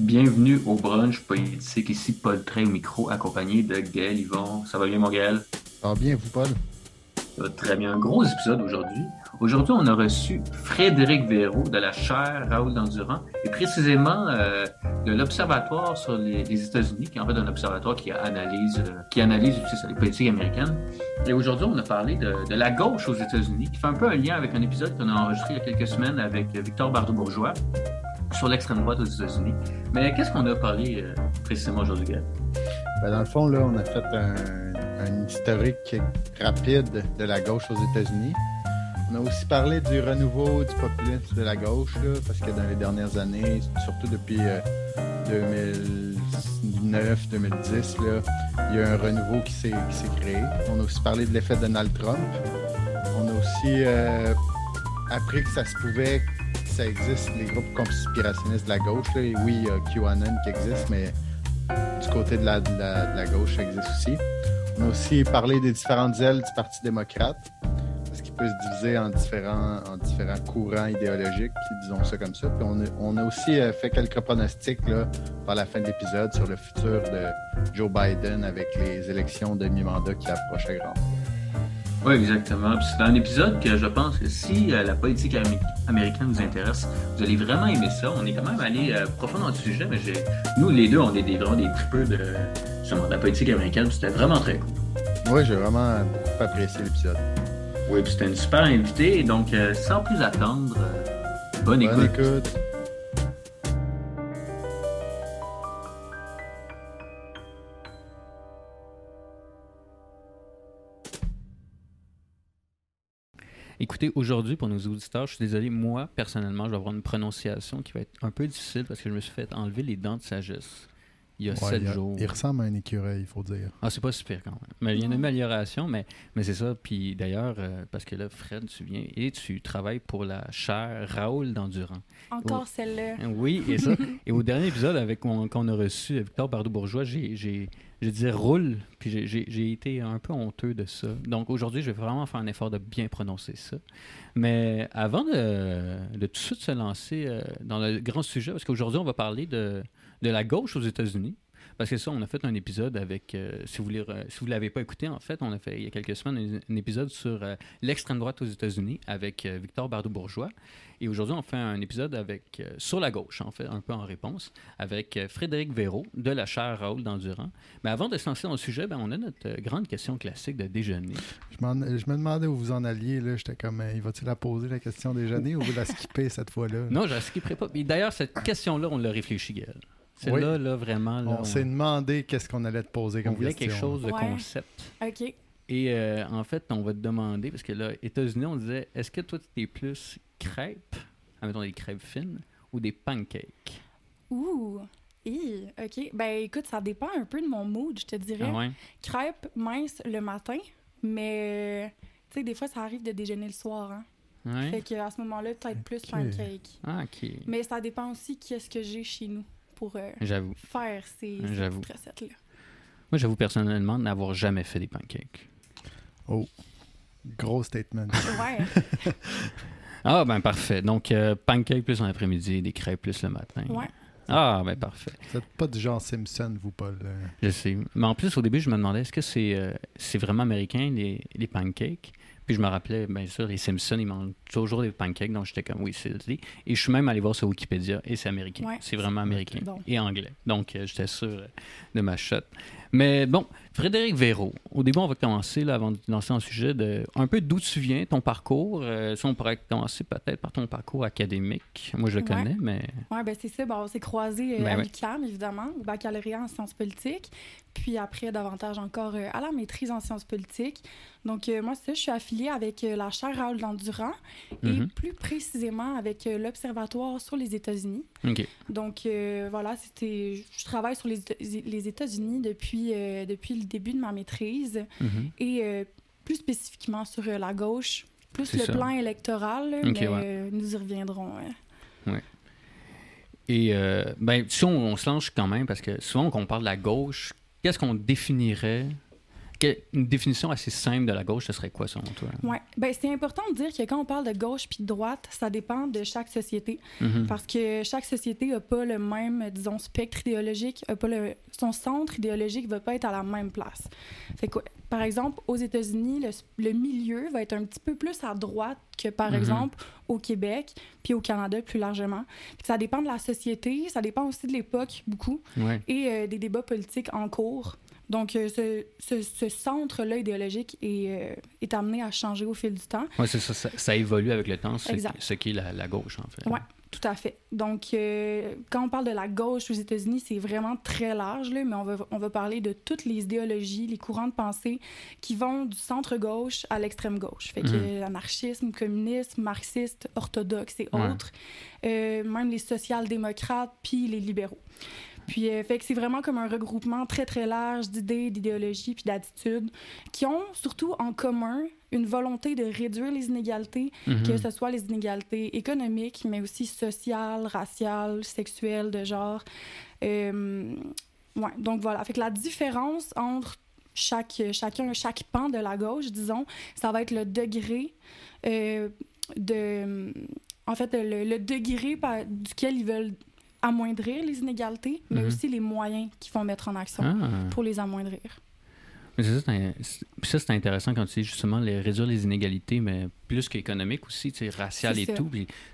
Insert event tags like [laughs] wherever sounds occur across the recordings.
Bienvenue au brunch politique. Ici Paul Trey au micro, accompagné de Gaël Yvon. Ça va bien, mon Gaël? Ça va bien, vous, Paul? Ça va très bien. Un gros épisode aujourd'hui. Aujourd'hui, on a reçu Frédéric Véraud de la chaire Raoul Dandurand et précisément euh, de l'Observatoire sur les, États-Unis, qui est en fait un observatoire qui analyse, euh, qui analyse aussi les politiques américaines. Et aujourd'hui, on a parlé de, de, la gauche aux États-Unis, qui fait un peu un lien avec un épisode qu'on a enregistré il y a quelques semaines avec Victor Bardot-Bourgeois sur l'extrême droite aux États-Unis. Mais qu'est-ce qu'on a parlé euh, précisément aujourd'hui, ben, Dans le fond, là, on a fait un, historique rapide de la gauche aux États-Unis. On a aussi parlé du renouveau du populisme de la gauche, parce que dans les dernières années, surtout depuis 2009-2010, il y a un renouveau qui s'est créé. On a aussi parlé de l'effet Donald Trump. On a aussi euh, appris que ça se pouvait ça existe, les groupes conspirationnistes de la gauche. Oui, il y a QAnon qui existe, mais du côté de la, gauche, ça existe aussi. On a aussi parlé des différentes ailes du Parti démocrate, parce qu'il peut se diviser en différents, en différents courants idéologiques, disons ça comme ça. Puis on, a, aussi euh, fait quelques pronostics par la fin de l'épisode sur le futur de Joe Biden avec les élections de mi-mandat qui approchent à grand. Oui, exactement. c'est un épisode que je pense que si euh, la politique américaine vous intéresse, vous allez vraiment aimer ça. On est quand même allé euh, profond dans le sujet, mais nous, les deux, on est des, vraiment des tripeux de, de la politique américaine. C'était vraiment très cool. Oui, j'ai vraiment beaucoup apprécié l'épisode. Oui, puis c'était une super invitée. Donc, euh, sans plus attendre, bonne, bonne écoute. Écoutez, aujourd'hui, pour nos auditeurs, je suis désolé, moi, personnellement, je vais avoir une prononciation qui va être un peu difficile parce que je me suis fait enlever les dents de sagesse il y a sept jours. Il ressemble à un écureuil, il faut dire. Ah, c'est pas super quand même. Mais il y a une amélioration, mais, mais c'est ça. Puis d'ailleurs, euh, parce que là, Fred, tu viens et tu travailles pour la chaire Raoul d'Endurant. Encore celle-là. Oui, et ça. [laughs] et au dernier épisode avec qu'on a reçu Victor Bardot-Bourgeois, j'ai je disais roule, puis j'ai été un peu honteux de ça. Donc aujourd'hui, je vais vraiment faire un effort de bien prononcer ça. Mais avant de, de tout de suite se lancer euh, dans le grand sujet, parce qu'aujourd'hui, on va parler de, de la gauche aux États-Unis. Parce que ça, on a fait un épisode avec, euh, si vous ne si l'avez pas écouté, en fait, on a fait il y a quelques semaines un, épisode sur euh, l'extrême droite aux États-Unis avec euh, Victor Bardot-Bourgeois. Et aujourd'hui, on fait un épisode avec sur la gauche, en fait, un peu en réponse, avec Frédéric Véraud de la chaire Raoul d'Endurant. Mais avant de se lancer dans le sujet, ben, on a notre grande question classique de déjeuner. Je, me demandais où vous en alliez. Là. J'étais comme, il va-t-il la poser, la question déjeuner, ou vous la skipper cette fois-là? Non, je la skipperai pas. D'ailleurs, cette question-là, on l'a réfléchi, Gaël. C'est là, là, vraiment. on, s'est demandé qu'est-ce qu'on allait te poser comme on voulait quelque chose de concept. OK. Et euh, en fait, on va te demander, parce que là, États-Unis, on disait, est-ce que toi, tu es plus crêpes, admettons des crêpes fines, ou des pancakes? Ouh! OK. Ben écoute, ça dépend un peu de mon mood, je te dirais. Ah Crêpes minces le matin, mais tu sais, des fois, ça arrive de déjeuner le soir. Hein? Ouais. Fait qu'à ce moment-là, peut-être plus pancakes. Ah, OK. Mais ça dépend aussi qu'est-ce que j'ai chez nous pour euh, faire ces, recettes-là. Moi, j'avoue personnellement n'avoir jamais fait des pancakes. Oh, gros statement. [laughs] ouais. [laughs] ah, ben parfait. Donc, euh, pancakes plus en après-midi, des crêpes plus le matin. Ouais. Ah, ben parfait. Vous n'êtes pas du genre Simpson, vous, Paul. Je sais. Mais en plus, au début, je me demandais, est-ce que c'est euh, c'est vraiment américain, les, les pancakes? Puis je me rappelais, bien sûr, les Simpsons, ils mangent toujours des pancakes, donc j'étais comme, oui, c'est Et je suis même allé voir sur Wikipédia, et c'est américain. c'est vraiment américain. Et anglais. Donc, euh, j'étais sûr de ma shot. Mais bon, Frédéric Véraud, au début, on va commencer, là, avant de lancer un sujet, de un peu d'où tu viens, ton parcours. Euh, on pourrait commencer peut-être par ton parcours académique. Moi, je le connais, mais... Oui, ben c'est ça. Bon, on s'est croisés euh, ben à l'UQAM, évidemment, au baccalauréat en sciences politiques, puis après, davantage encore euh, à la maîtrise en sciences politiques. Donc, moi, ça, je suis affiliée avec la chaire Raoul d'Endurant et mm-hmm. plus précisément avec l'Observatoire sur les États-Unis. Donc, voilà, c'était... Je travaille sur les, les États-Unis depuis, depuis le début de ma maîtrise mhm. et euh, plus spécifiquement sur euh, la gauche, plus le plan électoral, mais euh, nous y reviendrons. Ouais. Et ben, si on, se lance quand même, parce que souvent quand on parle de la gauche, qu'est-ce qu'on définirait une définition assez simple de la gauche, ce serait quoi selon toi? Oui. Ben, c'est important de dire que quand on parle de gauche puis de droite, ça dépend de chaque société. Mm-hmm. Parce que chaque société n'a pas le même, disons, spectre idéologique, a pas le... son centre idéologique ne va pas être à la même place. Fait que, par exemple, aux États-Unis, le, milieu va être un petit peu plus à droite que, par mm-hmm. exemple, au Québec puis au Canada plus largement. ça dépend de la société, ça dépend aussi de l'époque, beaucoup, et euh, des débats politiques en cours. Donc, euh, ce, ce, centre-là idéologique est, euh, est, amené à changer au fil du temps. Oui, c'est ça, ça, évolue avec le temps, ce, ce qui est la, la, gauche, en fait. Oui, tout à fait. Donc, euh, quand on parle de la gauche aux États-Unis, c'est vraiment très large, là, mais on va, on va parler de toutes les idéologies, les courants de pensée qui vont du centre-gauche à l'extrême-gauche. Fait que mhm. anarchisme, communisme, marxiste, orthodoxe et autres, même les social-démocrates, puis les libéraux. Puis, euh, fait que c'est vraiment comme un regroupement très, très large d'idées, d'idéologies puis d'attitudes qui ont surtout en commun une volonté de réduire les inégalités, mhm. que ce soit les inégalités économiques, mais aussi sociales, raciales, sexuelles, de genre. Euh, ouais, donc voilà. Fait que la différence entre chaque, chacun, chaque pan de la gauche, disons, ça va être le degré euh, de. En fait, le, le degré par, duquel ils veulent amoindrir les inégalités, mais mhm. aussi les moyens qu'ils vont mettre en action ah. pour les amoindrir. Ça, c'est intéressant quand tu dis justement les, réduire les inégalités, mais plus qu'économiques aussi, raciales et tout.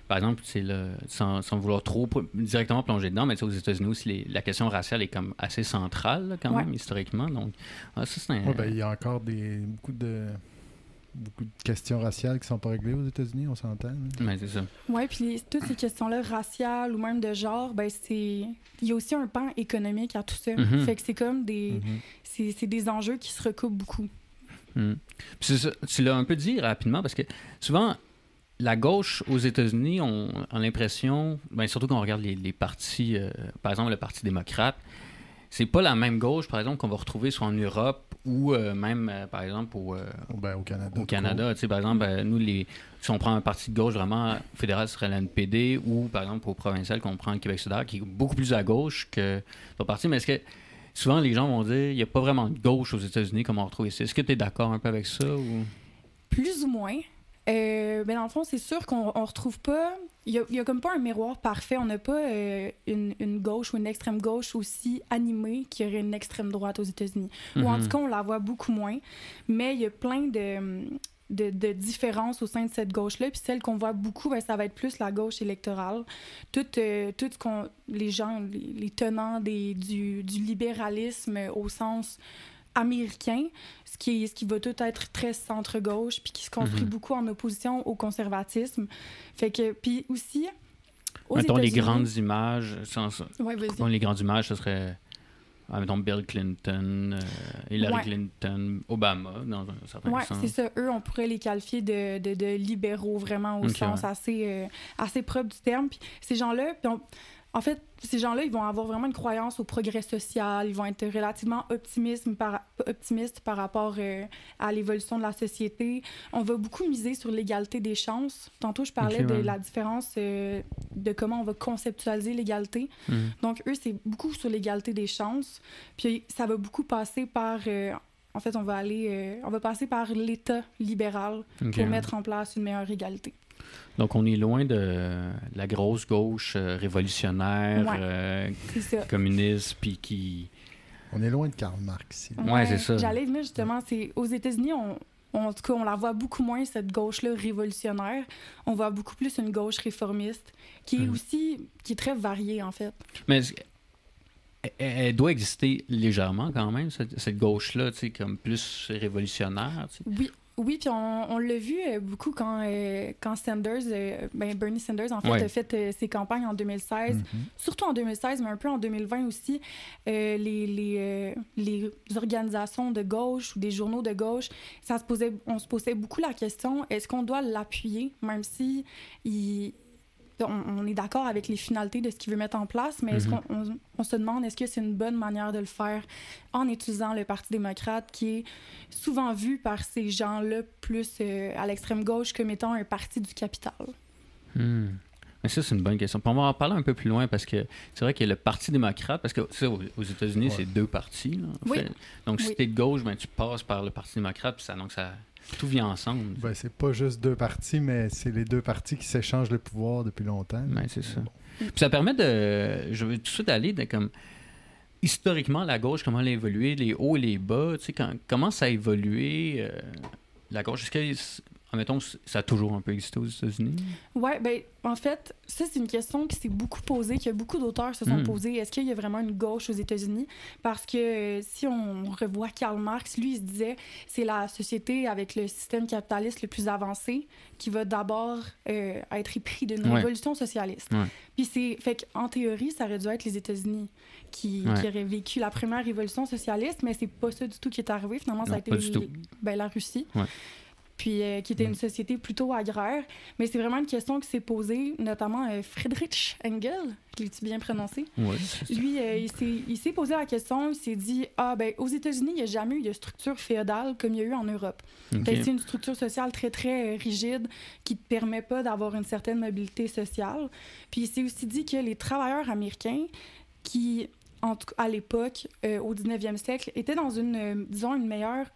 par exemple, le, sans, sans, vouloir trop directement plonger dedans, mais aux États-Unis aussi, la question raciale est comme assez centrale quand même, historiquement. Donc, ah, ça, c'est ben, il y a encore des, beaucoup de beaucoup de questions raciales qui sont pas réglées aux États-Unis, on s'entend. Oui, c'est ça. Oui, puis toutes ces questions-là, raciales ou même de genre, ben c'est. Il y a aussi un pan économique à tout ça. Mm-hmm. Fait que c'est comme des. Mm-hmm. C'est des enjeux qui se recoupent beaucoup. Mm. Puis ça, tu l'as un peu dit rapidement parce que souvent, la gauche aux États-Unis, on a l'impression, ben surtout quand on regarde les, partis, euh, par exemple le Parti démocrate, c'est pas la même gauche, par exemple, qu'on va retrouver soit en Europe ou euh, même, euh, par exemple, au, euh, ben, au Canada. Au Canada. Par exemple, nous, les, si on prend un parti de gauche vraiment fédéral, ce serait l'NPD, ou par exemple, au provincial, qu'on prend le Québec solidaire, qui est beaucoup plus à gauche que le parti. Mais est-ce que souvent, les gens vont dire il n'y a pas vraiment de gauche aux États-Unis comme on retrouve ici. Est-ce que tu es d'accord un peu avec ça? Ou... Plus ou moins. Euh, ben dans le fond, c'est sûr qu'on ne retrouve pas. Il n'y a, a, comme pas un miroir parfait. On n'a pas euh, une, une, gauche ou une extrême gauche aussi animée qu'il y aurait une extrême droite aux États-Unis. Ou en mhm. tout cas, on la voit beaucoup moins. Mais il y a plein de, de, de, différences au sein de cette gauche-là. Puis celle qu'on voit beaucoup, ben, ça va être plus la gauche électorale. Tout, euh, tout ce qu'on. Les gens, les, tenants des, du, du libéralisme au sens américain, ce qui, ce qui va tout être très centre-gauche, puis qui se construit mhm. beaucoup en opposition au conservatisme. Fait que, puis aussi... Mettons les grandes images, sans, ouais, les grandes images, ce serait... Ah, mettons Bill Clinton, euh, Hillary Clinton, Obama, dans un certain ouais, c'est ça. Eux, on pourrait les qualifier de, de, de libéraux, vraiment, au sens assez, euh, assez propre du terme. Puis ces gens-là, en fait, ces gens-là, ils vont avoir vraiment une croyance au progrès social, ils vont être relativement optimistes par, optimistes par rapport euh, à l'évolution de la société. On va beaucoup miser sur l'égalité des chances. Tantôt, je parlais de la différence euh, de comment on va conceptualiser l'égalité. Mhm. Donc, eux, c'est beaucoup sur l'égalité des chances. Puis, ça va beaucoup passer par... Euh, en fait, on va aller... on va passer par l'État libéral pour mettre en place une meilleure égalité. Donc, on est loin de la grosse gauche euh, révolutionnaire, euh, communiste, puis qui... On est loin de Karl Marx. Oui, c'est ça. J'allais venir justement, c'est aux États-Unis, on, en tout cas, on la voit beaucoup moins, cette gauche-là révolutionnaire. On voit beaucoup plus une gauche réformiste, qui est hmm. aussi, qui est très variée, en fait. Mais elle, doit exister légèrement quand même, cette, cette gauche-là, tu sais, comme plus révolutionnaire. Oui, oui, puis on, on l'a vu euh, beaucoup quand, euh, quand Sanders, euh, ben Bernie Sanders, en fait, a fait ses campagnes en 2016, mm-hmm. surtout en 2016, mais un peu en 2020 aussi. les, les, les, organisations de gauche ou des journaux de gauche, ça se posait, on se posait beaucoup la question est-ce qu'on doit l'appuyer, même si il on, est d'accord avec les finalités de ce qu'il veut mettre en place, mais est-ce mhm. qu'on on, se demande est-ce que c'est une bonne manière de le faire en utilisant le Parti démocrate qui est souvent vu par ces gens-là plus euh, à l'extrême gauche comme étant un parti du capital? Hmm. Mais ça, c'est une bonne question. on va en parler un peu plus loin parce que c'est vrai que le Parti démocrate, parce que aux États-Unis, c'est deux partis. Donc, si tu es de gauche, ben, tu passes par le Parti démocrate, puis ça, donc ça, tout vient ensemble. Ben, c'est pas juste deux partis, mais c'est les deux partis qui s'échangent le pouvoir depuis longtemps. Ben, c'est ça. Puis ça permet de. Je veux tout de suite aller de comme. Historiquement, la gauche, comment elle a évolué, les hauts et les bas, tu sais, quand, comment ça a évolué, euh, la gauche? Est-ce que mettons, ça a toujours un peu existé aux États-Unis? Oui, ben, en fait, ça, c'est une question qui s'est beaucoup posée, que beaucoup d'auteurs se sont hmm. posés. Est-ce qu'il y a vraiment une gauche aux États-Unis? Parce que euh, si on revoit Karl Marx, lui, il se disait c'est la société avec le système capitaliste le plus avancé qui va d'abord euh, être épris d'une révolution socialiste. Puis c'est. Fait qu'en théorie, ça aurait dû être les États-Unis qui, qui, auraient vécu la première révolution socialiste, mais c'est pas ça du tout qui est arrivé. Finalement, ça a été ben, la Russie puis euh, qui était une société plutôt agraire. Mais c'est vraiment une question qui s'est posée, notamment euh, Friedrich Engel, l'ai-tu bien prononcé? Oui. Lui, euh, il s'est posé la question, il s'est dit Ah, ben, aux États-Unis, il n'y a jamais eu de structure féodale comme il y a eu en Europe. C'est une structure sociale très, très rigide qui ne te permet pas d'avoir une certaine mobilité sociale. Puis il s'est aussi dit que les travailleurs américains qui, en à l'époque, au 19e siècle, étaient dans une, disons, une meilleure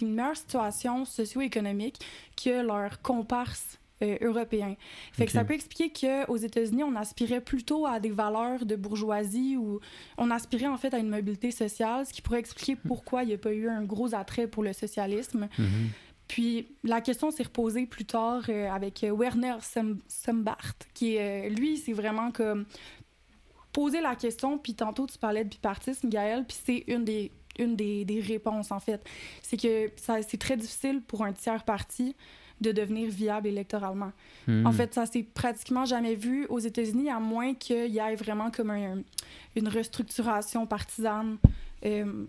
une meilleure situation socio-économique que leurs comparses euh, européens. Fait que ça peut expliquer qu'aux États-Unis, on aspirait plutôt à des valeurs de bourgeoisie ou on aspirait en fait à une mobilité sociale, ce qui pourrait expliquer hmm. pourquoi il n'y a pas eu un gros attrait pour le socialisme. Mm-hmm. Puis la question s'est reposée plus tard euh, avec Werner Sombart, qui lui, c'est vraiment comme poser la question, puis tantôt tu parlais de bipartisme, Gaël, puis c'est une des une des, des réponses, en fait. C'est que c'est très difficile pour un tiers parti de devenir viable électoralement. Hmm. En fait, ça s'est pratiquement jamais vu aux États-Unis, à moins qu'il y ait vraiment comme une restructuration partisane. Euh,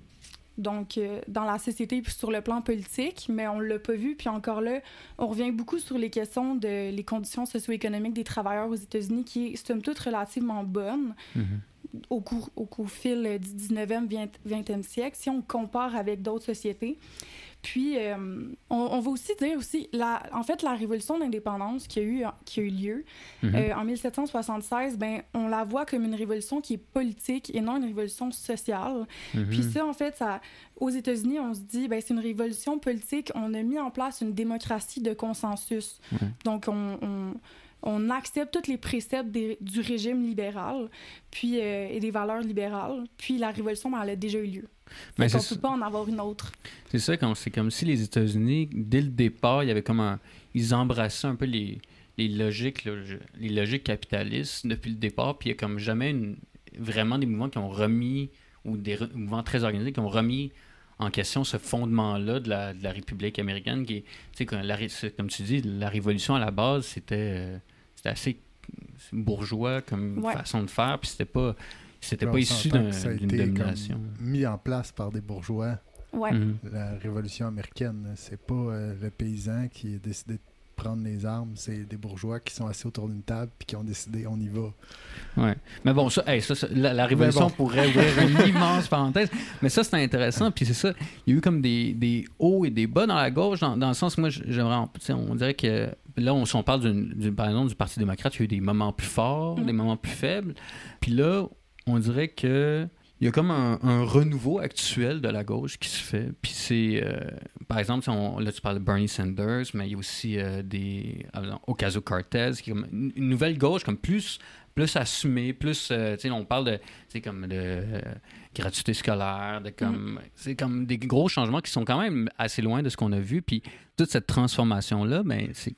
donc, euh, dans la société puis sur le plan politique, mais on l'a pas vu. Puis encore là, on revient beaucoup sur les questions de les conditions socio-économiques des travailleurs aux États-Unis, qui est, somme toute, relativement bonne. Hmm au, cours, au cours fil du 19e, 20, e siècle, si on compare avec d'autres sociétés. Puis, euh, on, va aussi dire aussi, la, en fait, la révolution d'indépendance qui a eu, qui a eu lieu mhm. euh, en 1776, ben, on la voit comme une révolution qui est politique et non une révolution sociale. Mhm. Puis ça, en fait, ça, aux États-Unis, on se dit, ben, c'est une révolution politique. On a mis en place une démocratie de consensus. Donc, on on accepte tous les préceptes du régime libéral puis, euh, et des valeurs libérales. Puis la révolution, ben, elle a déjà eu lieu. Mais on ne peut pas en avoir une autre. C'est ça, c'est comme si les États-Unis, dès le départ, il y avait comme un, ils embrassaient un peu les, les logiques, les logiques capitalistes depuis le départ, puis il n'y a comme jamais vraiment des mouvements qui ont remis, ou des mouvements très organisés qui ont remis en question ce fondement-là de la, de la, République américaine qui est, comme tu dis, la révolution à la base, c'était euh, c'était assez bourgeois comme façon de faire, puis c'était pas c'était pas issu d'une domination. mis en place par des bourgeois. Ouais. Mhm. La révolution américaine, c'est pas euh, le paysan qui a décidé de prendre les armes, c'est des bourgeois qui sont assis autour d'une table puis qui ont décidé on y va. Ouais. Mais bon, ça, ça, la, révolution pourrait ouvrir une [laughs] immense parenthèse. Mais ça, c'est intéressant. Puis c'est ça, il y a eu comme des, des, hauts et des bas dans la gauche, dans, dans le sens, moi, j'aimerais, on dirait que là, on, si on parle par exemple du Parti démocrate, il y a eu des moments plus forts, mm. des moments plus faibles. Puis là, on dirait que il y a comme un, renouveau actuel de la gauche qui se fait. Puis c'est, euh, par exemple, on, là tu parles de Bernie Sanders, mais il y a aussi euh, des Ocasio-Cortez, qui est comme une nouvelle gauche comme plus plus assumée, plus, euh, tu sais, on parle de, c'est comme de gratuité scolaire, de comme, mm. c'est comme des gros changements qui sont quand même assez loin de ce qu'on a vu. Puis toute cette transformation là, ben c'est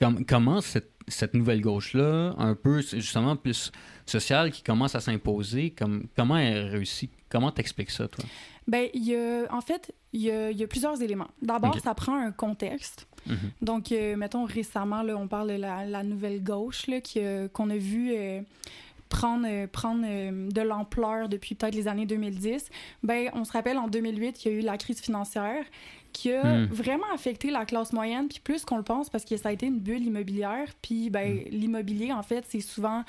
comme, comment cette, cette nouvelle gauche-là, un peu justement plus sociale, qui commence à s'imposer, comme, comment elle réussit? Comment t'expliques ça, toi? Ben, y a, en fait, il y a, y a plusieurs éléments. D'abord, ça prend un contexte. Mm-hmm. Donc, euh, mettons, récemment, là, on parle de la, nouvelle gauche là, qu'on a vu euh, prendre, euh, prendre de l'ampleur depuis peut-être les années 2010. Ben, on se rappelle, en 2008, il y a eu la crise financière qui a hmm. vraiment affecté la classe moyenne, puis plus qu'on le pense, parce que ça a été une bulle immobilière. Puis ben, hmm. l'immobilier, en fait, c'est souvent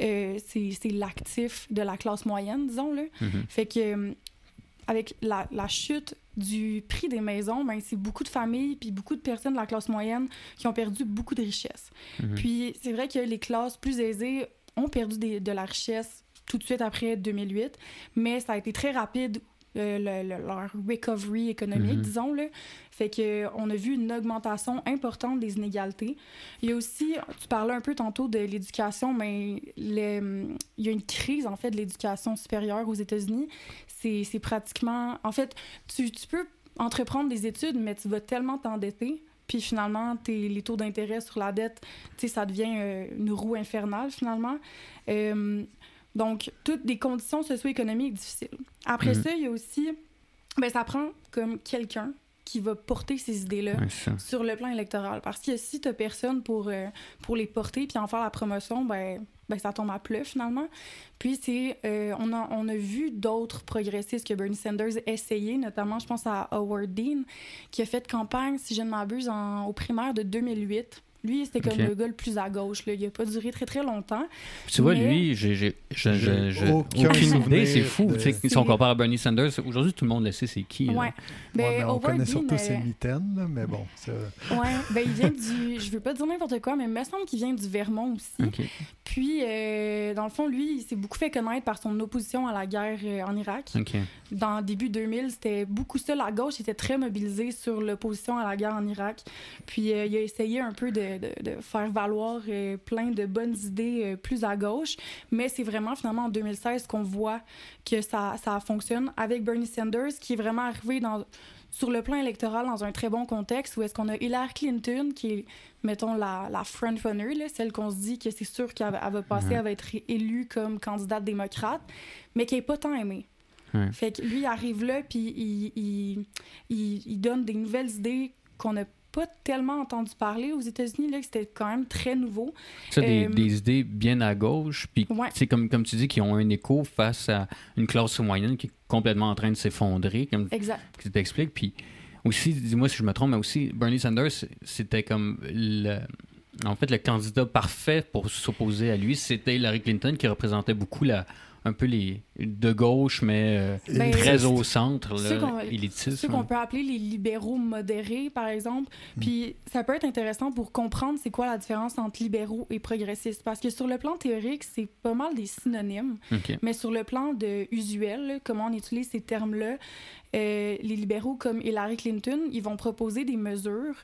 euh, c'est l'actif de la classe moyenne, disons. Là. Hmm. Fait que avec la, la, chute du prix des maisons, ben, c'est beaucoup de familles puis beaucoup de personnes de la classe moyenne qui ont perdu beaucoup de richesses. Mhm. Puis c'est vrai que les classes plus aisées ont perdu des, de la richesse tout de suite après 2008, mais ça a été très rapide le, leur recovery économique, mhm. disons-le. Fait qu'on a vu une augmentation importante des inégalités. Il y a aussi, tu parlais un peu tantôt de l'éducation, mais il y a une crise, en fait, de l'éducation supérieure aux États-Unis. C'est pratiquement... En fait, tu, tu peux entreprendre des études, mais tu vas tellement t'endetter puis finalement, les taux d'intérêt sur la dette, ça devient euh, une roue infernale finalement. Euh, donc, toutes des conditions socio-économiques difficiles. Après mhm. ça, il y a aussi, ben, ça prend comme quelqu'un qui va porter ces idées-là sur le plan électoral. Parce que si tu personne pour, euh, pour les porter puis en faire la promotion, ben, ben ça tombe à plat finalement. Puis c'est, euh, on, a, on a vu d'autres progressistes que Bernie Sanders essayer, notamment je pense à Howard Dean, qui a fait campagne, si je ne m'abuse, au primaire de 2008 lui, c'était comme le gars le plus à gauche. Là. Il n'a pas duré très, très longtemps. Tu vois, lui, j'ai aucune idée. C'est fou. Si on compare à Bernie Sanders, aujourd'hui, tout le monde le sait, c'est qui. Ouais. Ben, on connaît surtout ses mitaines, mais bon. Oui, ben, il vient du... Je veux pas dire n'importe quoi, mais il me semble qu'il vient du Vermont aussi. Puis, euh, dans le fond, lui, il s'est beaucoup fait connaître par son opposition à la guerre euh, en Irak. Dans début 2000, c'était beaucoup ça. La gauche était très mobilisée sur l'opposition à la guerre en Irak. Puis, euh, il a essayé un peu de de, faire valoir euh, plein de bonnes idées euh, plus à gauche. Mais c'est vraiment finalement en 2016 qu'on voit que ça, ça fonctionne avec Bernie Sanders, qui est vraiment arrivé dans, sur le plan électoral dans un très bon contexte, où est-ce qu'on a Hillary Clinton, qui est, mettons, la, la front-runner, celle qu'on se dit que c'est sûr qu'elle va passer, elle va être élue comme candidate démocrate, mais qui n'est pas tant aimée. Fait que lui, il arrive là, puis il, il, il, il donne des nouvelles idées qu'on a pas tellement entendu parler aux États-Unis, là, c'était quand même très nouveau. Ça, des, euh, des, idées bien à gauche, puis c'est comme, comme tu dis, qui ont un écho face à une classe moyenne qui est complètement en train de s'effondrer, comme exact. tu t'expliques. Puis aussi, dis-moi si je me trompe, mais aussi, Bernie Sanders, c'était comme le en fait, le candidat parfait pour s'opposer à lui, c'était Hillary Clinton qui représentait beaucoup la, un peu les de gauche, mais euh, ben, très au centre, élitistes. Ceux qu'on peut appeler les libéraux modérés, par exemple. Hmm. Puis ça peut être intéressant pour comprendre c'est quoi la différence entre libéraux et progressistes. Parce que sur le plan théorique, c'est pas mal des synonymes. Mais sur le plan de usuel, comment on utilise ces termes-là, euh, les libéraux comme Hillary Clinton, ils vont proposer des mesures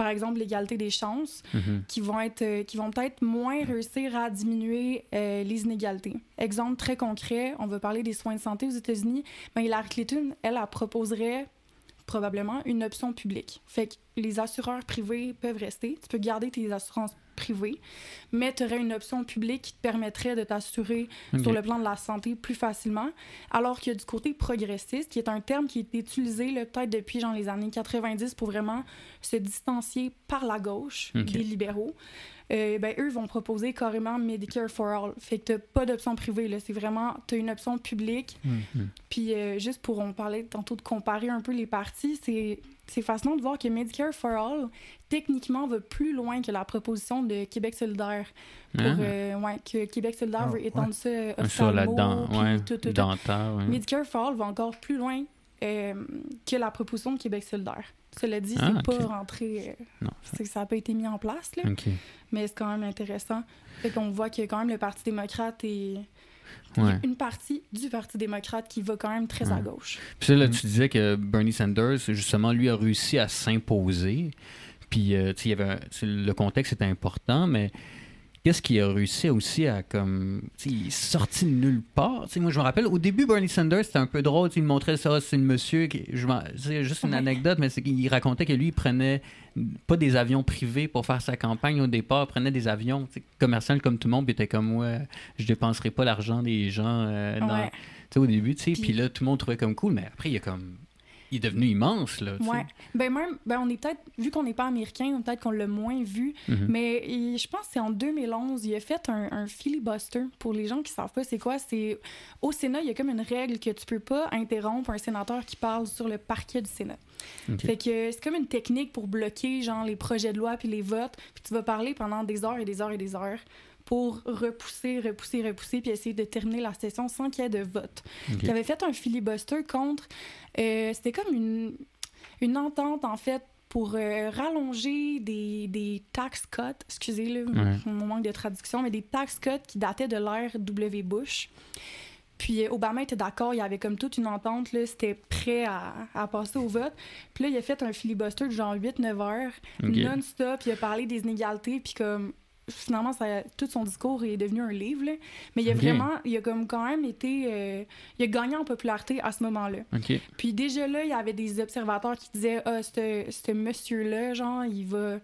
par exemple l'égalité des chances, mhm. qui vont être, euh, qui vont peut-être moins réussir à diminuer euh, les inégalités. Exemple très concret, on va parler des soins de santé aux États-Unis. Mais Hillary Clinton, elle, elle proposerait probablement une option publique. Fait que les assureurs privés peuvent rester. Tu peux garder tes assurances privées, mais tu aurais une option publique qui te permettrait de t'assurer sur le plan de la santé plus facilement. Alors a du côté progressiste, qui est un terme qui est utilisé peut-être depuis genre, les années 90 pour vraiment se distancier par la gauche des libéraux. Euh, ben, eux vont proposer carrément Medicare for All. Fait que t'as pas d'option privée, là. C'est vraiment, t'as une option publique. Mm-hmm. Puis euh, juste pour, on parlait tantôt de comparer un peu les partis, c'est c'est fascinant de voir que Medicare for All, techniquement, va plus loin que la proposition de Québec solidaire. Pour, ah. euh, ouais, que Québec solidaire ah, veut étendre ça euh, Sur la dent, ouais, tout, tout, Medicare for All va encore plus loin euh, que la proposition de Québec solidaire. Cela dit, ah, c'est pas rentré. non, ça n'a pas été mis en place, là. Mais c'est quand même intéressant. Fait qu'on voit que quand même le Parti démocrate est une partie du Parti démocrate qui va quand même très à gauche. Puis là, mm. tu disais que Bernie Sanders, justement, lui a réussi à s'imposer. Puis, euh, tu sais, le contexte était important, mais qu'est-ce qui a réussi aussi à comme sorti de nulle part moi je me rappelle au début Bernie Sanders c'était un peu drôle il montrait ça c'est une monsieur qui c'est juste une anecdote mais c'est qu'il racontait que lui il prenait pas des avions privés pour faire sa campagne au départ il prenait des avions commerciaux comme tout le monde puis était comme ouais je dépenserai pas l'argent des gens euh, au début tu sais puis là tout le monde trouvait comme cool mais après il y a comme il est devenu immense, là. Ouais. Ben même, ben on est peut-être, vu qu'on n'est pas américain, peut-être qu'on l'a moins vu, mhm. mais je pense que c'est en 2011, il a fait un, filibuster. Pour les gens qui savent pas c'est quoi, c'est au Sénat, il y a comme une règle que tu peux pas interrompre un sénateur qui parle sur le parquet du Sénat. Fait que c'est comme une technique pour bloquer, genre, les projets de loi puis les votes, puis tu vas parler pendant des heures et des heures et des heures pour repousser, repousser, repousser, puis essayer de terminer la session sans qu'il y ait de vote. Qui avait fait un filibuster contre. Euh, c'était comme une, une entente, en fait, pour euh, rallonger des, des tax cuts, excusez le mon manque de traduction, mais des tax cuts qui dataient de l'ère W. Bush. Puis euh, Obama était d'accord, il y avait comme toute une entente, là, c'était prêt à, à, passer au vote. Puis là, il a fait un filibuster de genre 8-9 heures, non-stop, il a parlé des inégalités, puis comme finalement, ça, tout son discours est devenu un livre. Mais il a vraiment, il a comme quand même été, euh, il a gagné en popularité à ce moment-là. Puis déjà là, il y avait des observateurs qui disaient, ah, ce monsieur-là, genre, il va,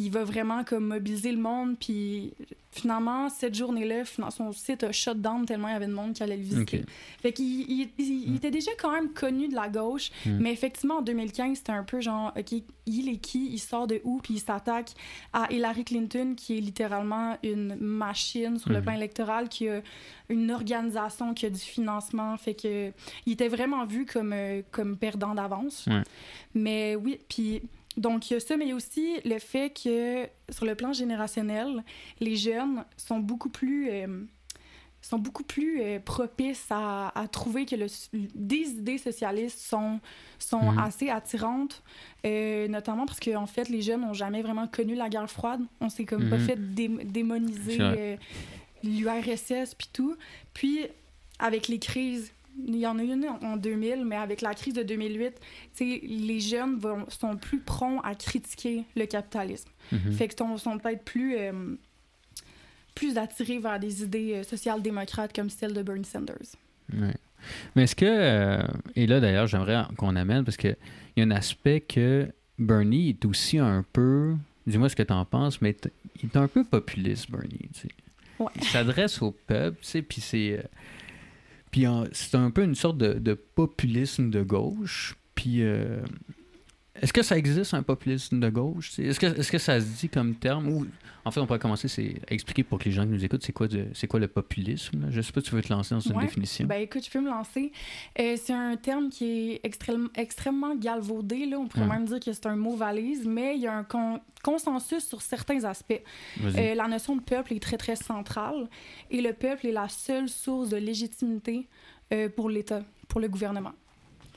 il va vraiment comme mobiliser le monde. Puis finalement, cette journée-là, son site a shut down tellement il y avait de monde qui allait le visiter. Fait qu'il il, était déjà quand même connu de la gauche, hmm. mais effectivement, en 2015, c'était un peu genre, OK, il est qui, il sort de où, puis il s'attaque à Hillary Clinton, qui est littéralement une machine sur le hmm. plan électoral, qui a une organisation, qui a du financement, fait que il était vraiment vu comme, euh, comme perdant d'avance. Mais oui, puis donc, il y a ça, mais il y a aussi le fait que, sur le plan générationnel, les jeunes sont beaucoup plus, euh, sont beaucoup plus euh, propices à, trouver que le, des idées socialistes sont, sont mhm. assez attirantes, euh, notamment parce qu'en en fait, les jeunes n'ont jamais vraiment connu la guerre froide. On s'est comme pas mhm. fait démoniser l'URSS puis tout. Puis, avec les crises il y en a une en 2000, mais avec la crise de 2008, les jeunes vont, sont plus prompts à critiquer le capitalisme. Mhm. Fait que sont, sont peut-être plus, euh, plus attirés vers des idées euh, social-démocrates comme celle de Bernie Sanders. Mais est-ce que, euh, et là d'ailleurs, j'aimerais qu'on amène, parce qu'il y a un aspect que Bernie est aussi un peu, dis-moi ce que tu en penses, mais il est un peu populiste, Bernie. Il s'adresse au peuple, puis c'est puis c'est un peu une sorte de, populisme de gauche. Puis euh, est-ce que ça existe un populisme de gauche Est-ce que, est que ça se dit comme terme? Ou en fait on pourrait commencer à expliquer pour que les gens qui nous écoutent c'est quoi quoi le populisme Je sais pas si tu veux te lancer dans une définition. Ben écoute, je peux me lancer. Euh, c'est un terme qui est extrêmement extrêmement galvaudé là. On pourrait même dire que c'est un mot valise, mais il y a un consensus sur certains aspects. Euh, la notion de peuple est très très centrale et le peuple est la seule source de légitimité euh, pour l'État, pour le gouvernement.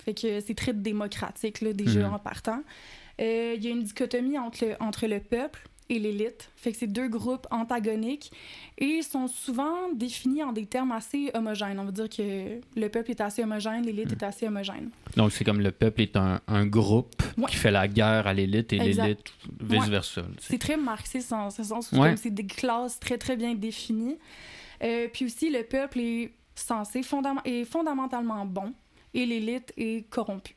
Fait que c'est très démocratique, là, déjà mhm. en partant. Euh, il y a une dichotomie entre le, entre le peuple et l'élite. Fait que c'est deux groupes antagoniques et sont souvent définis en des termes assez homogènes. On va dire que le peuple est assez homogène, l'élite mhm. est assez homogène. Donc c'est comme le peuple est un, un groupe qui fait la guerre à l'élite et l'élite vice-versa. C'est très marxiste en ce sens où c'est des classes très très bien définies. Euh, puis aussi le peuple est censé est fondamentalement bon et l'élite est corrompue.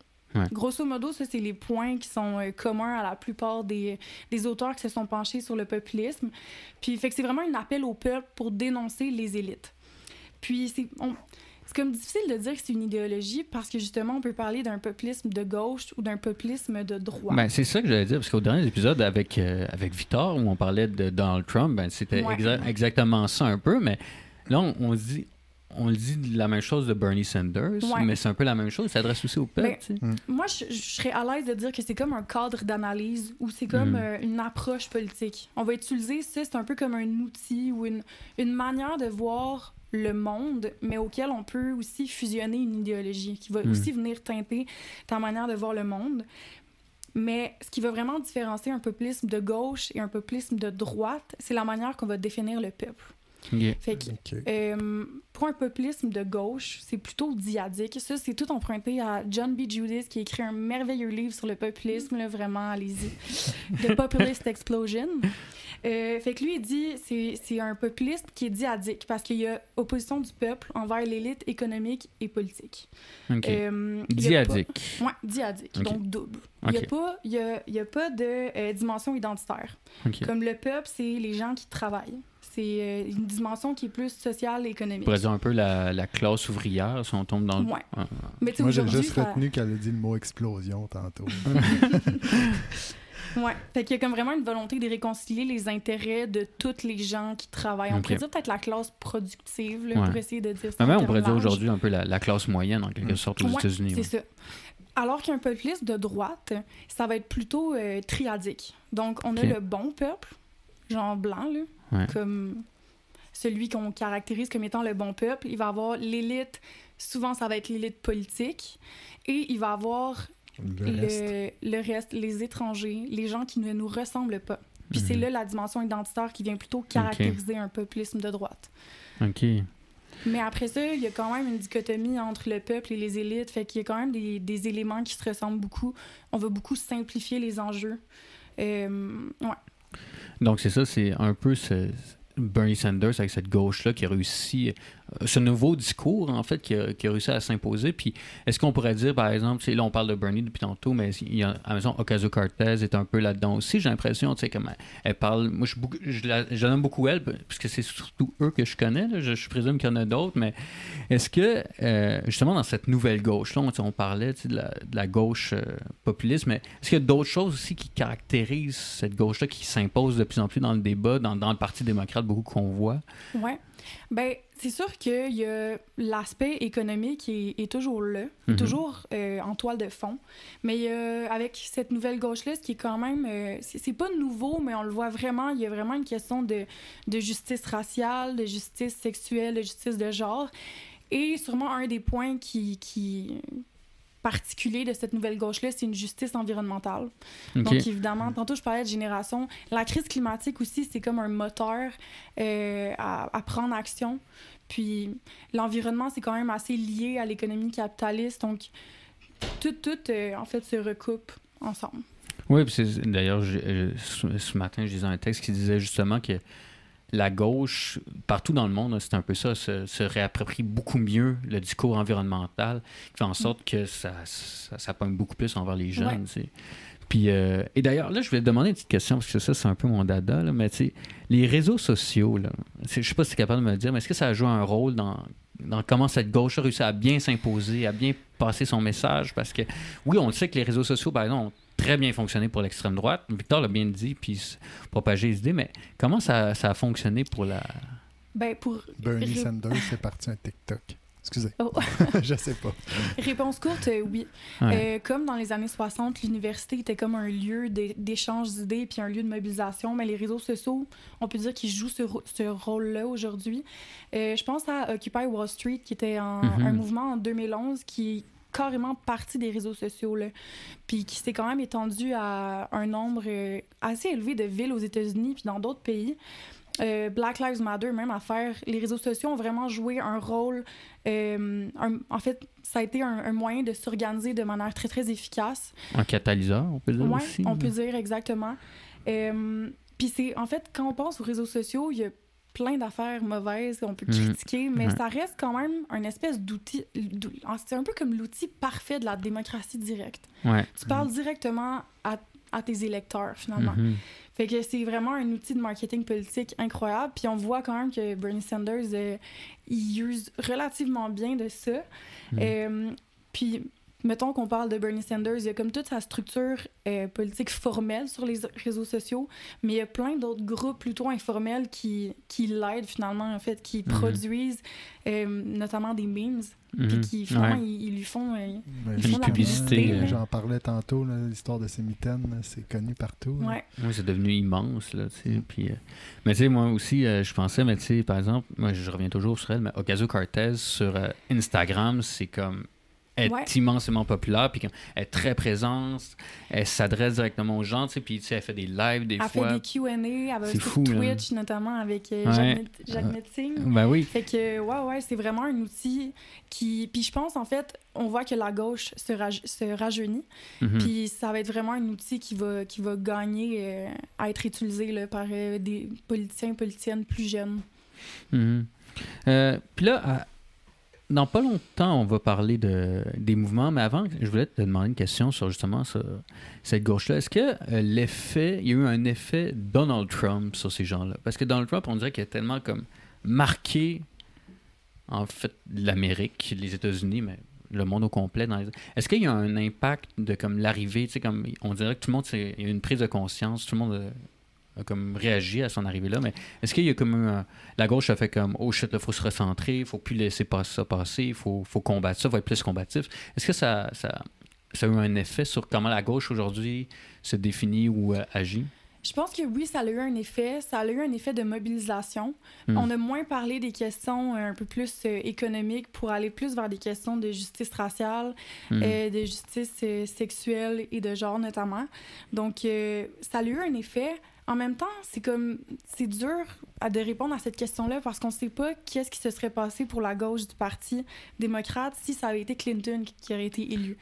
Grosso modo, ça, c'est les points qui sont euh, communs à la plupart des, des, auteurs qui se sont penchés sur le populisme. Puis, fait que c'est vraiment un appel au peuple pour dénoncer les élites. Puis, c'est comme difficile de dire que c'est une idéologie parce que justement, on peut parler d'un populisme de gauche ou d'un populisme de droite. Ben, c'est ça que j'allais dire, parce qu'au dernier épisode avec, euh, avec Victor, où on parlait de Donald Trump, ben, c'était exactement ça un peu, mais là, on, on se dit, on le dit la même chose de Bernie Sanders, mais c'est un peu la même chose. Il s'adresse aussi au peuple. Mm. Moi, je, serais à l'aise de dire que c'est comme un cadre d'analyse ou c'est comme mm. euh, une approche politique. On va utiliser ça, c'est un peu comme un outil ou une, une manière de voir le monde, mais auquel on peut aussi fusionner une idéologie qui va mm. aussi venir teinter ta manière de voir le monde. Mais ce qui va vraiment différencier un populisme de gauche et un populisme de droite, c'est la manière qu'on va définir le peuple. Fait que, euh, pour un populisme de gauche, c'est plutôt diadique. Ça, c'est tout emprunté à John B. Judith, qui a écrit un merveilleux livre sur le populisme, là, vraiment, allez-y. [laughs] The Populist Explosion. Euh, fait que lui, il dit c'est c'est un populiste qui est diadique parce qu'il y a opposition du peuple envers l'élite économique et politique. Euh, diadique. Oui, diadique, donc double. Il n'y a, pas, il y a, il y a pas de dimension identitaire. Comme le peuple, c'est les gens qui travaillent c'est euh, une dimension qui est plus sociale et économique. Pour dire un peu la, la, classe ouvrière, si on tombe dans ouais. Mais Moi, j'ai juste retenu qu'elle a dit le mot explosion tantôt. [laughs] [laughs] Oui, fait qu'il y a comme vraiment une volonté de réconcilier les intérêts de tous les gens qui travaillent. On pourrait dire peut-être la classe productive, là, pour essayer de dire ça. on pourrait dire aujourd'hui un peu la, classe moyenne, en quelque sorte, aux États-Unis. c'est ça. Alors qu'un populisme de droite, ça va être plutôt euh, triadique. Donc, on a le bon peuple, genre blanc, là, comme celui qu'on caractérise comme étant le bon peuple. Il va avoir l'élite, souvent ça va être l'élite politique, et il va avoir le, reste. les étrangers, les gens qui ne nous ressemblent pas. Puis c'est mhm. là la dimension identitaire qui vient plutôt caractériser un populisme de droite. OK. Mais après ça, il y a quand même une dichotomie entre le peuple et les élites. Fait qu'il y a quand même des, des, éléments qui se ressemblent beaucoup. On va beaucoup simplifier les enjeux. Euh, ouais. Donc, c'est ça, c'est un peu ce, Bernie Sanders avec cette gauche-là qui a réussi, ce nouveau discours en fait qui a, réussi à s'imposer. Puis est-ce qu'on pourrait dire par exemple, là on parle de Bernie depuis tantôt, mais à la maison Ocasio-Cortez est un peu là-dedans aussi. J'ai l'impression, tu sais, comme elle, parle, moi je, beaucoup, je, beaucoup elle puisque c'est surtout eux que je connais. je, présume qu'il y en a d'autres, mais est-ce que euh, justement dans cette nouvelle gauche-là, on, parlait de la, gauche euh, populiste, mais est-ce qu'il y a d'autres choses aussi qui caractérisent cette gauche-là qui s'impose de plus en plus dans le débat, dans, dans le Parti démocrate beaucoup qu'on voit? Oui. Ben, c'est sûr qu'il y a l'aspect économique est, est, toujours là, mhm. toujours euh, en toile de fond. Mais avec cette nouvelle gauche-là, ce qui est quand même. Euh, c'est pas nouveau, mais on le voit vraiment. Il y a vraiment une question de, de justice raciale, de justice sexuelle, de justice de genre. Et sûrement un des points qui, qui, particulier de cette nouvelle gauche-là, c'est une justice environnementale. Donc, évidemment, tantôt, je parlais de génération. La crise climatique aussi, c'est comme un moteur euh, à, prendre action. Puis, l'environnement, c'est quand même assez lié à l'économie capitaliste. Donc, tout, tout, euh, en fait, se recoupe ensemble. Oui, d'ailleurs, ce matin, je lisais un texte qui disait justement que la gauche, partout dans le monde, c'est un peu ça, se, réapproprie beaucoup mieux le discours environnemental, qui fait en sorte que ça, ça, beaucoup plus envers les jeunes. Puis, euh, et d'ailleurs, là, je voulais te demander une petite question, parce que ça, c'est un peu mon dada, là, mais tu sais, les réseaux sociaux, là, je sais pas si tu es capable de me dire, mais est-ce que ça joue un rôle dans, dans comment cette gauche a réussi à bien s'imposer, à bien passer son message? Parce que, oui, on sait que les réseaux sociaux, par exemple, très bien fonctionné pour l'extrême droite. Victor l'a bien dit, puis propager les idées, mais comment ça, ça a fonctionné pour la. Ben pour... Bernie Sanders, c'est parti un TikTok. Excusez. Oh. [laughs] je sais pas. Réponse courte, euh, oui. Euh, comme dans les années 60, l'université était comme un lieu d'échange d'idées puis un lieu de mobilisation, mais les réseaux sociaux, on peut dire qu'ils jouent ce, ce rôle-là aujourd'hui. Euh, je pense à Occupy Wall Street, qui était en, mm-hmm. un mouvement en 2011 qui, carrément partie des réseaux sociaux, là. puis qui s'est quand même étendu à un nombre euh, assez élevé de villes aux États-Unis puis dans d'autres pays. Euh, Black Lives Matter, même affaire. Les réseaux sociaux ont vraiment joué un rôle. Euh, en fait, ça a été un, moyen de s'organiser de manière très, très efficace. Un catalyseur, on peut dire aussi. on peut dire exactement. Puis c'est, en fait, quand on pense aux réseaux sociaux, il y a plein d'affaires mauvaises qu'on peut mhm. critiquer, mais ça reste quand même un espèce d'outil. C'est un peu comme l'outil parfait de la démocratie directe. Tu parles directement à, à, tes électeurs, finalement. Mhm. Fait que c'est vraiment un outil de marketing politique incroyable. Puis on voit quand même que Bernie Sanders, euh, il use relativement bien de ça. Mhm. Euh, puis mettons qu'on parle de Bernie Sanders, il y a comme toute sa structure euh, politique formelle sur les réseaux sociaux, mais il y a plein d'autres groupes plutôt informels qui, qui l'aident finalement, en fait, qui mhm. produisent euh, notamment des memes. Puis mhm. qui font, ils, lui font, euh, ben, ils publicité. J'en parlais tantôt, l'histoire de ces mitaines, c'est connu partout. Ouais. Oui, c'est devenu immense. Là, puis, mais tu sais, moi aussi, je pensais, mais tu sais, par exemple, moi je reviens toujours sur elle, mais Ocasio-Cortez sur Instagram, c'est comme est immensément populaire, puis elle est très présente, elle s'adresse directement aux gens, tu sais, puis tu sais, elle fait des lives des fois. Elle fait des Q&A, elle va sur Twitch notamment avec euh, Jacques, Metzing. Ben oui. Fait que, ouais, ouais, c'est vraiment un outil qui... Puis je pense, en fait, on voit que la gauche se, se rajeunit, mhm. puis ça va être vraiment un outil qui va, qui va gagner euh, à être utilisé là, par euh, des politiciens et politiciennes plus jeunes. Mhm. puis là, dans pas longtemps, on va parler de, des mouvements, mais avant, je voulais te demander une question sur justement cette gauche-là. Est-ce que euh, l'effet, il y a eu un effet Donald Trump sur ces gens-là? Parce que Donald Trump, on dirait qu'il a tellement comme marqué, en fait, l'Amérique, les États-Unis, mais le monde au complet. Est-ce qu'il y a un impact de comme l'arrivée, comme on dirait que tout le monde, il y a une prise de conscience, tout le monde euh, comme réagi à son arrivée là. Mais est-ce qu'il y a comme la gauche a fait comme oh shit, il faut se recentrer, il faut plus laisser pas ça passer, il faut, faut combattre ça, il faut être plus combatif. Est-ce que ça, ça, ça, a eu un effet sur comment la gauche aujourd'hui se définit ou euh, agit? Je pense que oui, ça a eu un effet. Ça a eu un effet de mobilisation. Hmm. On a moins parlé des questions un peu plus euh, économiques pour aller plus vers des questions de justice raciale, hmm. euh, de justice euh, sexuelle et de genre notamment. Donc, ça a eu un effet. En même temps, c'est comme c'est dur à de répondre à cette question-là parce qu'on ne sait pas qu'est-ce qui se serait passé pour la gauche du parti démocrate si ça avait été Clinton qui aurait été élu.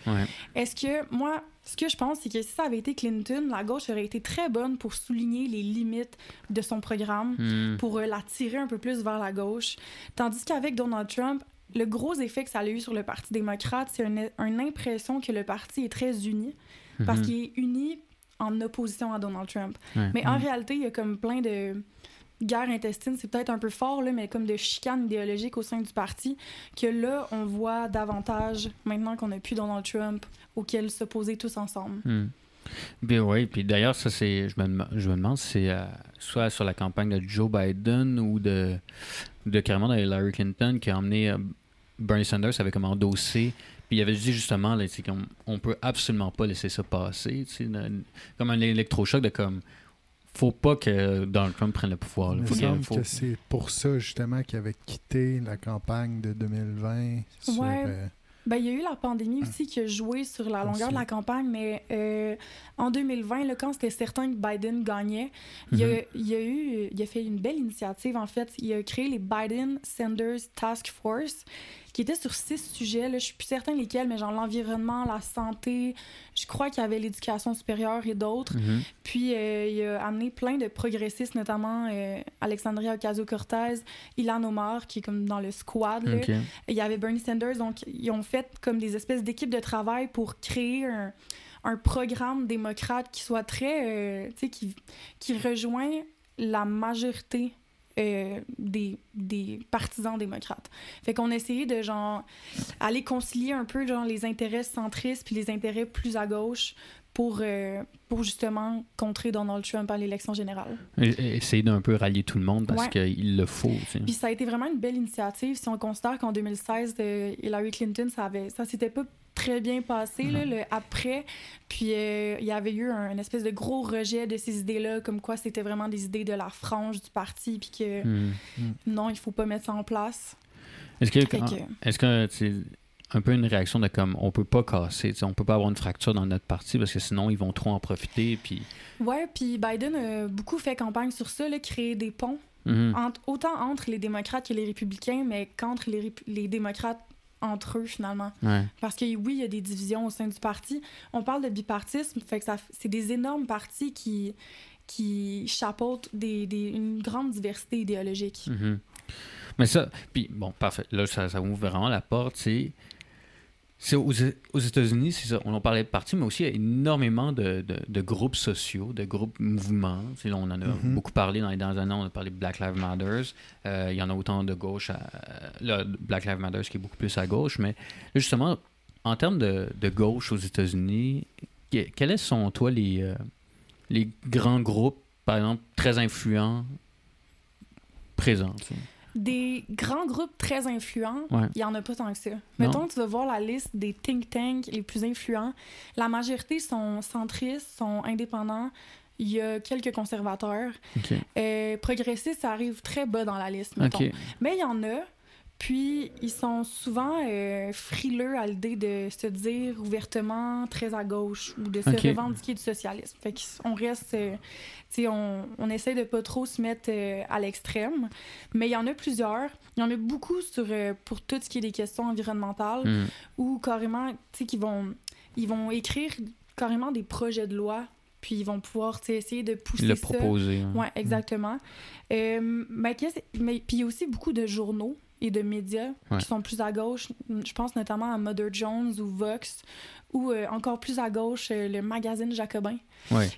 Est-ce que moi, ce que je pense, c'est que si ça avait été Clinton, la gauche aurait été très bonne pour souligner les limites de son programme, hmm. pour euh, la tirer un peu plus vers la gauche, tandis qu'avec Donald Trump, le gros effet que ça a eu sur le Parti démocrate, c'est une, impression que le parti est très uni, parce hmm. qu'il est uni en opposition à Donald Trump. Mais en mm. réalité, il y a comme plein de guerres intestines, c'est peut-être un peu fort, là, mais comme de chicanes idéologiques au sein du parti, que là, on voit davantage, maintenant qu'on n'a plus Donald Trump, auquel s'opposer tous ensemble. Mm. Bien oui, puis d'ailleurs, ça c'est, je me, je me demande si c'est euh, soit sur la campagne de Joe Biden ou de, de carrément Hillary Clinton qui a emmené euh, Bernie Sanders avait comme endossé puis il avait dit justement, là, qu'on on peut absolument pas laisser ça passer. Comme un électrochoc de comme faut pas que Donald Trump prenne le pouvoir. Il me semble que c'est pour ça justement qu'il avait quitté la campagne de 2020. Ouais. Ben, il y a eu la pandémie ah. aussi qui a joué sur la longueur de la campagne, mais euh, en 2020, là, quand c'était certain que Biden gagnait, il, a, mm-hmm. il, a, eu, il a fait une belle initiative, en fait. Il a créé les Biden Sanders Task Force, qui était sur six sujets. Là. Je suis plus certain lesquels, mais genre l'environnement, la santé, je crois qu'il y avait l'éducation supérieure et d'autres. Mm-hmm. Puis euh, il a amené plein de progressistes, notamment euh, Alexandria Ocasio-Cortez, Ilan Omar, qui est comme dans le squad. Il y avait Bernie Sanders. Donc, ils ont fait comme des espèces d'équipes de travail pour créer un, un programme démocrate qui soit très... Euh, tu sais, qui, qui rejoint la majorité euh, des, des, partisans démocrates. Fait qu'on essayait de genre aller concilier un peu genre les intérêts centristes puis les intérêts plus à gauche pour, euh, pour justement contrer Donald Trump à l'élection générale. essayer d'un peu rallier tout le monde parce qu'il le faut. Puis ça a été vraiment une belle initiative si on considère qu'en 2016, Hillary Clinton, ça, avait, ça s'était pas très bien passé là, le après. Puis euh, il y avait eu un, espèce de gros rejet de ces idées-là, comme quoi c'était vraiment des idées de la frange du parti, puis que hmm. non, il faut pas mettre ça en place. Est-ce que, est-ce que un peu une réaction de comme on peut pas casser, on peut pas avoir une fracture dans notre parti parce que sinon ils vont trop en profiter. Puis... Ouais, puis Biden a beaucoup fait campagne sur ça, là, créer des ponts. Mm-hmm. autant entre les démocrates que les républicains, mais qu'entre les, les démocrates entre eux finalement. Parce que oui, il y a des divisions au sein du parti. On parle de bipartisme, fait que ça, c'est des énormes partis qui, qui chapeautent des, des, une grande diversité idéologique. Mm-hmm. Mais ça, puis bon, parfait. Là, ça, ça ouvre vraiment la porte. C'est aux, aux États-Unis, c'est ça. On en parlait de partis, mais aussi il y a énormément de, de, groupes sociaux, de groupes mouvements. on en a mm-hmm. beaucoup parlé dans les dernières années. On a parlé de Black Lives Matter. Euh, il y en a autant de gauche. À, là, Black Lives Matter qui est beaucoup plus à gauche. Mais justement, en termes de, de gauche aux États-Unis, quels sont, toi, les, euh, les grands groupes, par exemple, très influents présents? Des grands groupes très influents, il y en a pas tant que ça. Mettons, tu vas voir la liste des think tanks les plus influents. La majorité sont centristes, sont indépendants. Il y a quelques conservateurs. Euh, progressistes, ça arrive très bas dans la liste, mettons. Mais il y en a puis, ils sont souvent euh, frileux à l'idée de se dire ouvertement très à gauche ou de se revendiquer du socialisme. Fait qu'on reste, euh, tu sais, on, on, essaie de pas trop se mettre euh, à l'extrême. Mais il y en a plusieurs. Il y en a beaucoup sur, pour tout ce qui est des questions environnementales hmm. ou carrément, tu sais, qui vont, ils vont écrire carrément des projets de loi puis ils vont pouvoir essayer de pousser le proposer. Oui, ouais, exactement. mais, mais puis il y a aussi beaucoup de journaux et de médias qui sont plus à gauche. Je pense notamment à Mother Jones ou Vox, ou euh, encore plus à gauche, euh, le magazine Jacobin,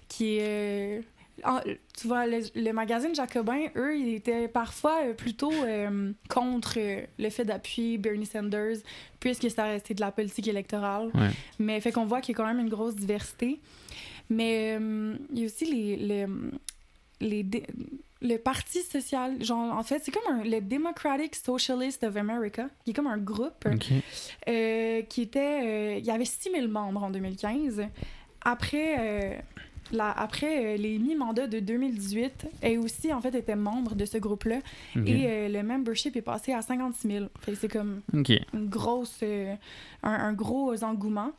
qui est... Euh, tu vois, le, magazine Jacobin, eux, ils étaient parfois plutôt contre le fait d'appuyer Bernie Sanders, puisque ça restait de la politique électorale. Mais fait qu'on voit qu'il y a quand même une grosse diversité. Mais il y a aussi les, les, les le Parti social, genre, en fait, c'est comme un, le Democratic Socialist of America, qui est comme un groupe euh, qui était. Euh, il y avait 6000 membres en 2015. Après, euh, après euh, les mi-mandats de 2018, elle aussi, en fait, était membre de ce groupe-là. Et euh, le membership est passé à 56 000. c'est comme une grosse, euh, un, gros engouement.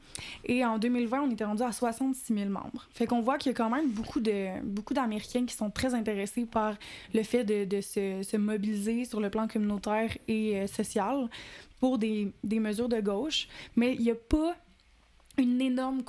Et en 2020, on était rendu à 66 000 membres. Fait qu'on voit qu'il y a quand même beaucoup de beaucoup d'Américains qui sont très intéressés par le fait de, de se, se, mobiliser sur le plan communautaire et social pour des, des mesures de gauche. Mais il n'y a pas une énorme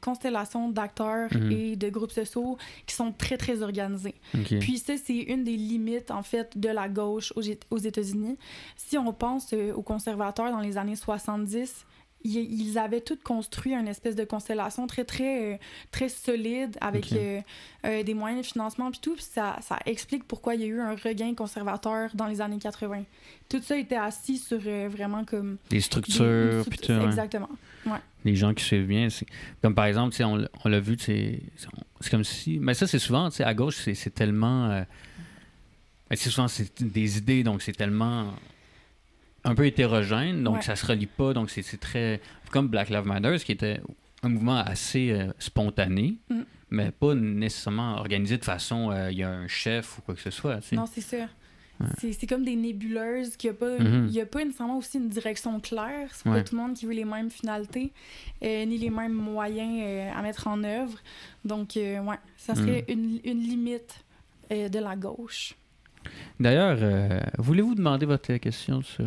constellation d'acteurs mhm. et de groupes sociaux qui sont très, très organisés. Puis ça, c'est une des limites, en fait, de la gauche aux, États-Unis. Si on pense euh, aux conservateurs dans les années 70, ils avaient tout construit une espèce de constellation très, très, euh, très solide avec euh, des moyens de financement puis tout. Puis ça, ça explique pourquoi il y a eu un regain conservateur dans les années 80. Tout ça était assis sur vraiment comme... Des structures, puis tout. Exactement. Ouais les gens qui suivent bien. Comme par exemple, on, on l'a vu, c'est comme si. Mais ça, c'est souvent, à gauche, c'est tellement. Euh, c'est souvent des idées, donc c'est tellement un peu hétérogène, donc ça se relie pas, donc c'est très. Comme Black Lives Matter, qui était un mouvement assez euh, spontané, mm. mais pas nécessairement organisé de façon euh, il y a un chef ou quoi que ce soit. Non, c'est sûr. C'est comme des nébuleuses, qu'il n'y a, pas, a pas nécessairement aussi une direction claire. C'est pas tout le monde qui veut les mêmes finalités, euh, ni les mêmes moyens à mettre en œuvre. Donc, ouais, ça serait mm. une, une, limite de la gauche. D'ailleurs, voulez-vous demander votre question sur.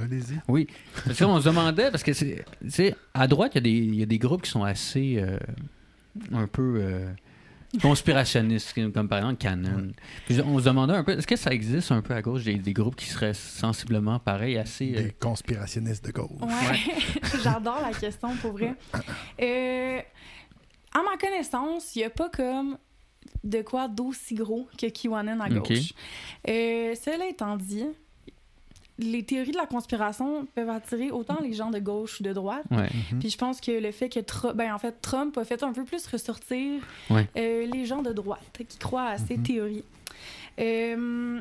Allez-y. Oui. Parce qu'on se demandait, parce que c'est. À droite, il y, y, a des groupes qui sont assez. un peu conspirationnistes, comme par exemple Canon. on se demandait un peu, est-ce que ça existe un peu à gauche des, groupes qui seraient sensiblement pareils, assez... Des euh, conspirationnistes de gauche. Ouais, [laughs] j'adore la question, pour vrai. Euh, à ma connaissance, il n'y a pas comme de quoi d'aussi gros que Kiwanen à gauche. Euh, cela étant dit, les théories de la conspiration peuvent attirer autant les gens de gauche ou de droite. Mhm. Puis je pense que le fait que Trump, ben en fait, Trump a fait un peu plus ressortir euh, les gens de droite qui croient à ces mhm. théories. Euh,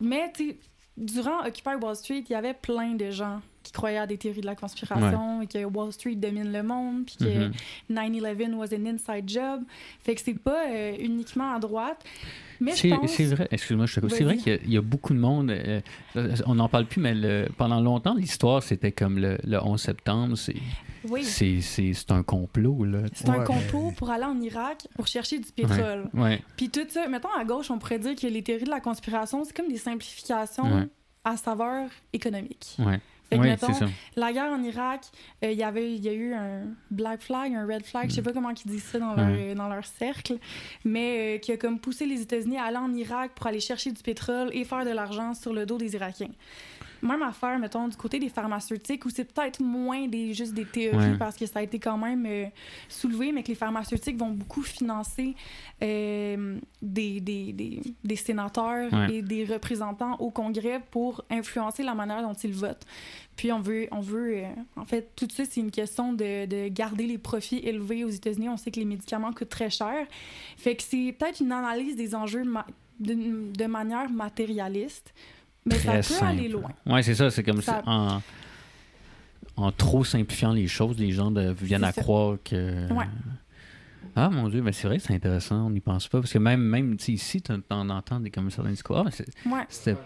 mais durant Occupy Wall Street, il y avait plein de gens qui croyaient à des théories de la conspiration et que Wall Street domine le monde, puis que 9-11 mhm. was an inside job. Fait que c'est pas euh, uniquement à droite. C'est vrai, excuse-moi, je te C'est vrai qu'il y, a beaucoup de monde. Euh, on n'en parle plus, mais pendant longtemps, l'histoire, c'était comme le, 11 septembre. C'est oui. c'est un complot. C'est un complot pour aller en Irak pour chercher du pétrole. Puis tout ça, mettons à gauche, on pourrait dire que les théories de la conspiration, c'est comme des simplifications à saveur économique. Ça. La guerre en Irak, euh, il y avait, il y a eu un black flag, un red flag, je sais mm. pas comment ils disent ça dans, leur, dans leur cercle, mais euh, qui a comme poussé les États-Unis à aller en Irak pour aller chercher du pétrole et faire de l'argent sur le dos des Irakiens. Même affaire, mettons, du côté des pharmaceutiques, où c'est peut-être moins des, juste des théories parce que ça a été quand même euh, soulevé, mais que les pharmaceutiques vont beaucoup financer euh, des, des, des, des, sénateurs et des représentants au Congrès pour influencer la manière dont ils votent. Puis on veut, on veut euh, en fait, tout ça, c'est une question de, de, garder les profits élevés aux États-Unis. On sait que les médicaments coûtent très cher. Fait que c'est peut-être une analyse des enjeux de, de manière matérialiste mais ça peut aller loin. Oui, c'est ça. C'est comme ça... en, en trop simplifiant les choses, les gens viennent à croire que. Ah mon Dieu, mais c'est vrai que c'est intéressant, on n'y pense pas. Parce que même, même ici, tu en entends des comme certains discours. Ah, c'était.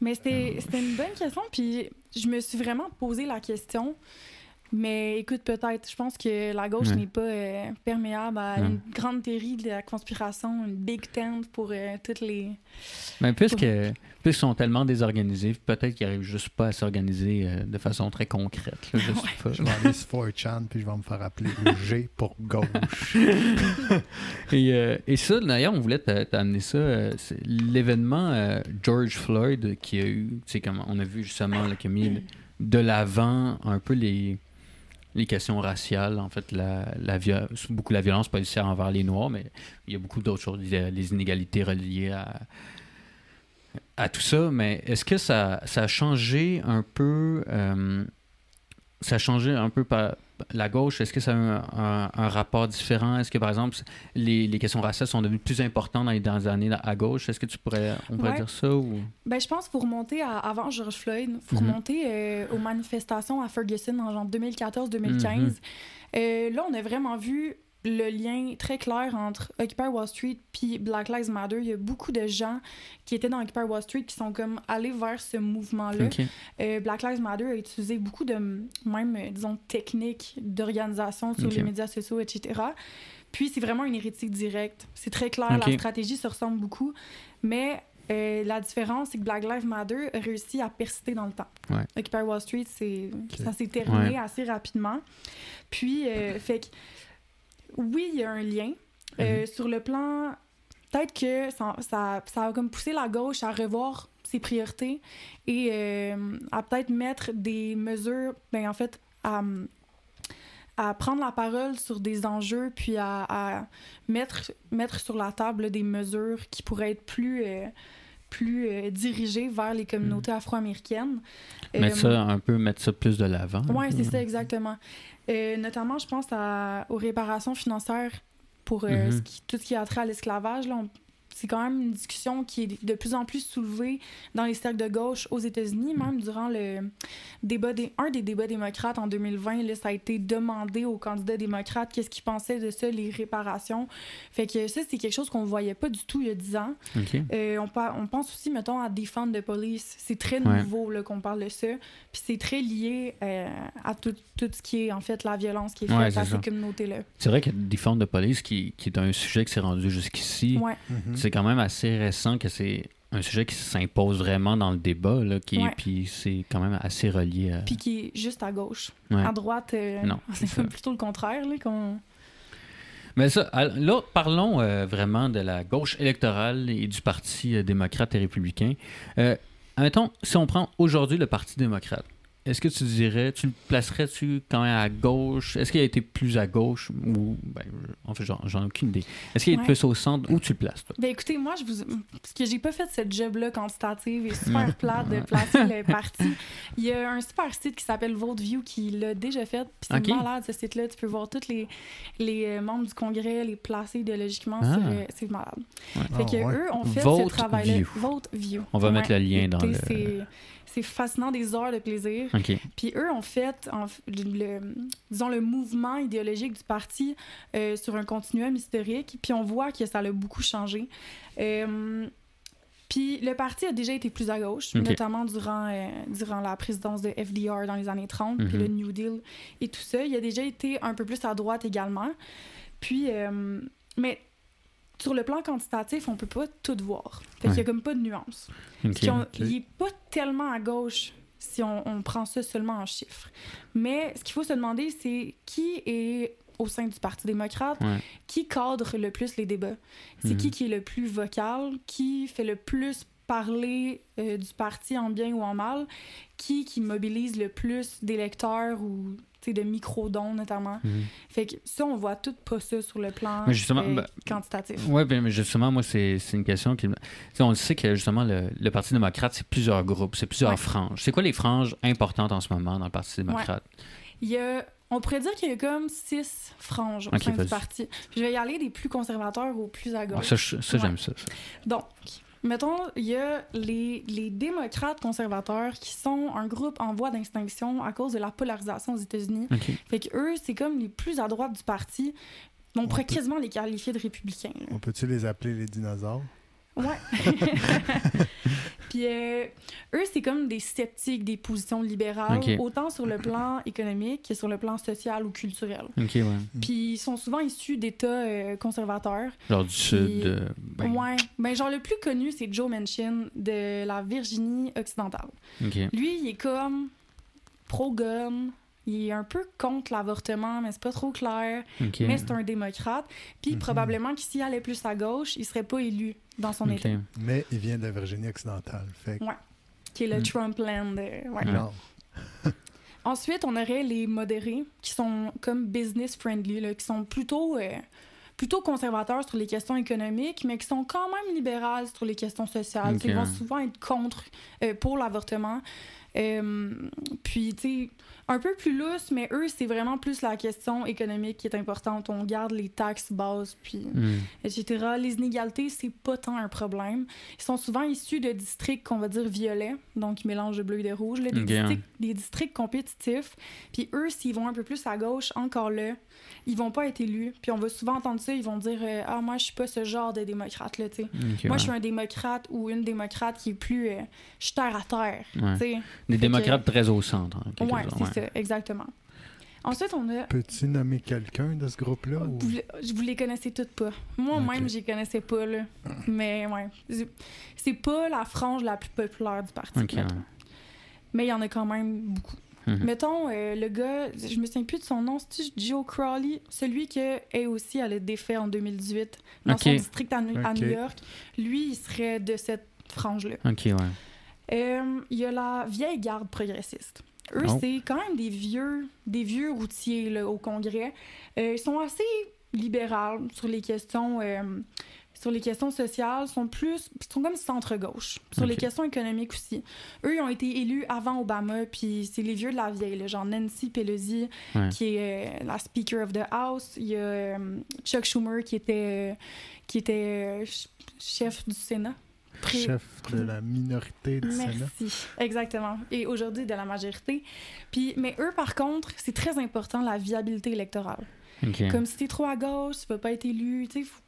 Mais c'était une bonne question, puis je me suis vraiment posé la question. Mais écoute, peut-être. Je pense que la gauche n'est pas euh, perméable à une grande théorie de la conspiration, une big tent pour euh, toutes les. Mais puisqu'ils puisqu sont tellement désorganisés, peut-être qu'ils n'arrivent juste pas à s'organiser euh, de façon très concrète. je, [laughs] sais pas. je vais aller sur 4chan puis je vais me faire appeler G pour gauche. [laughs] et, et, ça, d'ailleurs, on voulait t'amener ça. L'événement George Floyd qui a eu, tu sais, comme on a vu justement, là, qui a mis de l'avant un peu les les questions raciales, en fait, la, la beaucoup la violence policière envers les Noirs, mais il y a beaucoup d'autres choses, les inégalités reliées à, à tout ça. Mais est-ce que ça, ça, a changé un peu, euh, ça a changé un peu par, la gauche, est-ce que ça a un, un, rapport différent? Est-ce que, par exemple, les, les, questions raciales sont devenues plus importantes dans les dernières années à gauche? Est-ce que tu pourrais, on pourrait dire ça? Ou... Ben, je pense pour remonter à, avant George Floyd, il faut remonter euh, aux manifestations à Ferguson en genre 2014-2015. Mhm. Euh, là, on a vraiment vu le lien très clair entre Occupy Wall Street puis Black Lives Matter. Il y a beaucoup de gens qui étaient dans Occupy Wall Street qui sont comme allés vers ce mouvement-là. Euh, Black Lives Matter a utilisé beaucoup de, même, euh, disons, techniques d'organisation sur les médias sociaux, etc. Puis c'est vraiment une hérétique directe. C'est très clair, la stratégie se ressemble beaucoup, mais euh, la différence, c'est que Black Lives Matter a réussi à persister dans le temps. Occupy Wall Street, ça s'est terminé assez rapidement. Puis, fait que oui, il y a un lien. Euh, mhm. sur le plan, peut-être que ça, ça, ça, a comme poussé la gauche à revoir ses priorités et euh, à peut-être mettre des mesures, ben en fait, à, à, prendre la parole sur des enjeux, puis à, mettre, mettre sur la table des mesures qui pourraient être plus, euh, plus dirigées vers les communautés mhm. afro-américaines. Mettre ça un peu, mettre ça plus de l'avant. Oui, c'est ça, exactement. Euh, notamment, je pense à, aux réparations financières pour euh, mhm. tout ce qui a trait à l'esclavage. C'est quand même une discussion qui est de plus en plus soulevée dans les cercles de gauche aux États-Unis. Même durant le débat des, un des débats démocrates en 2020, là, ça a été demandé aux candidats démocrates qu'est-ce qu'ils pensaient de ça, les réparations. Fait que ça, c'est quelque chose qu'on ne voyait pas du tout il y a 10 ans. Euh, on, on, pense aussi, mettons, à Defund the Police. C'est très nouveau qu'on parle de ça. Puis c'est très lié euh, à tout, tout, ce qui est, en fait, la violence qui est faite à ces communautés-là. C'est vrai que Defund the Police, qui, qui est un sujet qui s'est rendu jusqu'ici, ouais. Mhm c'est quand même assez récent que c'est un sujet qui s'impose vraiment dans le débat, là, qui, puis c'est quand même assez relié à... Puis qui est juste à gauche. À droite, euh, non, [laughs] c'est plutôt le contraire. Là, Mais ça, là, parlons euh, vraiment de la gauche électorale et du Parti euh, démocrate et républicain. Euh, admettons, si on prend aujourd'hui le Parti démocrate, est-ce que tu dirais, tu le placerais-tu quand même à gauche? Est-ce qu'il a été plus à gauche ou. Ben, en fait, j'en ai aucune idée. Est-ce qu'il est plus au centre? Où tu le places, toi? Ben écoutez, moi, je vous. Parce que j'ai pas fait cette job-là quantitative et super plate de placer le [laughs] parti. Il y a un super site qui s'appelle VoteView qui l'a déjà fait. Puis c'est malade, ce site-là. Tu peux voir tous les, les euh, membres du Congrès, les placer idéologiquement. Ah. Euh, c'est malade. Fait que ah, eux ont fait ce travail-là. VoteView. On va mettre le lien dans le c'est fascinant, des heures de plaisir. Puis eux ont fait, le, disons, le mouvement idéologique du parti euh, sur un continuum historique. Puis on voit que ça a beaucoup changé. Euh, puis le parti a déjà été plus à gauche, notamment durant, euh, durant la présidence de FDR dans les années 30, puis le mhm. New Deal et tout ça. Il a déjà été un peu plus à droite également. Puis, mais sur le plan quantitatif, on peut pas tout voir. Fait qu'il y a comme pas de nuance. Il est pas tellement à gauche si on, prend ça seulement en chiffres. Mais ce qu'il faut se demander, c'est qui est au sein du Parti démocrate, qui cadre le plus les débats? C'est qui mhm. qui est le plus vocal, qui fait le plus parler euh, du parti en bien ou en mal, qui qui mobilise le plus d'électeurs ou de micro-dons notamment. Mhm. Fait que ça, on voit tout pas ça sur le plan euh, ben, quantitatif. Oui, ben, mais justement, moi, c'est une question qui... on sait que justement, le, Parti démocrate, c'est plusieurs groupes, c'est plusieurs franges. C'est quoi les franges importantes en ce moment dans le Parti démocrate? Il y a on pourrait dire qu'il y a comme six franges au sein du parti. je vais y aller des plus conservateurs aux plus à gauche. ça, ça j'aime ça, ça. Donc, Mettons, il y a les, les, démocrates conservateurs qui sont un groupe en voie d'extinction à cause de la polarisation aux États-Unis. Fait que eux, c'est comme les plus à droite du parti. On, pourrait quasiment les qualifier de républicains. On peut-tu les appeler les dinosaures? Ouais. [laughs] Puis euh, eux, c'est comme des sceptiques des positions libérales, autant sur le plan économique que sur le plan social ou culturel. ouais. Puis ils sont souvent issus d'États euh, conservateurs. Genre du sud. Euh, ben... Ouais. Ben, genre le plus connu, c'est Joe Manchin de la Virginie occidentale. Lui, il est comme pro-gun, il est un peu contre l'avortement, mais c'est pas trop clair. Mais c'est un démocrate. Puis mhm. probablement que s'il allait plus à gauche, il serait pas élu dans son État. Mais il vient de la Virginie occidentale. Fait... Ouais. Qui est le mm. Trumpland. Ouais. [laughs] Ensuite, on aurait les modérés, qui sont comme business friendly, là, qui sont plutôt, euh, plutôt conservateurs sur les questions économiques, mais qui sont quand même libérales sur les questions sociales. Ils vont souvent être contre, euh, pour l'avortement. Euh, puis, tu sais, un peu plus lousse, mais eux, c'est vraiment plus la question économique qui est importante. On garde les taxes bases, puis Hmm. etc. Les inégalités, c'est pas tant un problème. Ils sont souvent issus de districts qu'on va dire violets, donc ils mélangent de bleu et de rouge, là, des, districts, des districts compétitifs. Puis eux, s'ils vont un peu plus à gauche, encore là, ils vont pas être élus. Puis on va souvent entendre ça, ils vont dire euh, Ah, moi, je suis pas ce genre de démocrate, là, tu sais. Moi, ouais. je suis un démocrate ou une démocrate qui est plus. euh, je suis terre à terre, Ouais. tu sais. Des démocrates très au centre. en quelque Ouais, sorte, c'est ça, exactement. Ensuite, on a Peux-tu nommer quelqu'un de ce groupe-là? ou- vous, le- je vous les connaissais toutes pas. Moi-même, Ok. je les connaissais pas, là. Mais ouais. C'est- pas la frange la plus populaire du parti. Ouais. Mais il y en a quand même beaucoup. Mhm. Mettons, euh, le gars, je me souviens plus de son nom, c'est Joe Crowley, celui qui est aussi allé défait en 2018 dans son district à, New- à Ok. New York. Lui, il serait de cette frange-là. Ok, ouais. Euh, Il y a la vieille garde progressiste. Eux, Oh. c'est quand même des vieux, des vieux routiers là, au Congrès. Euh, ils sont assez libéraux sur les questions, euh, sur les questions sociales. Sont plus, ils sont comme centre-gauche. Sur les questions économiques aussi. Eux, ils ont été élus avant Obama, puis c'est les vieux de la vieille, là, genre Nancy Pelosi, Ouais. qui est euh, la Speaker of the House. Il y a euh, Chuck Schumer, qui était, euh, qui était ch- chef du Sénat. Chef de la minorité du Sénat. Merci. Exactement. Et aujourd'hui, de la majorité. Puis, mais eux, par contre, c'est très important la viabilité électorale. Comme si t'es trop à gauche, tu vas pas être élu, tu sais, faut-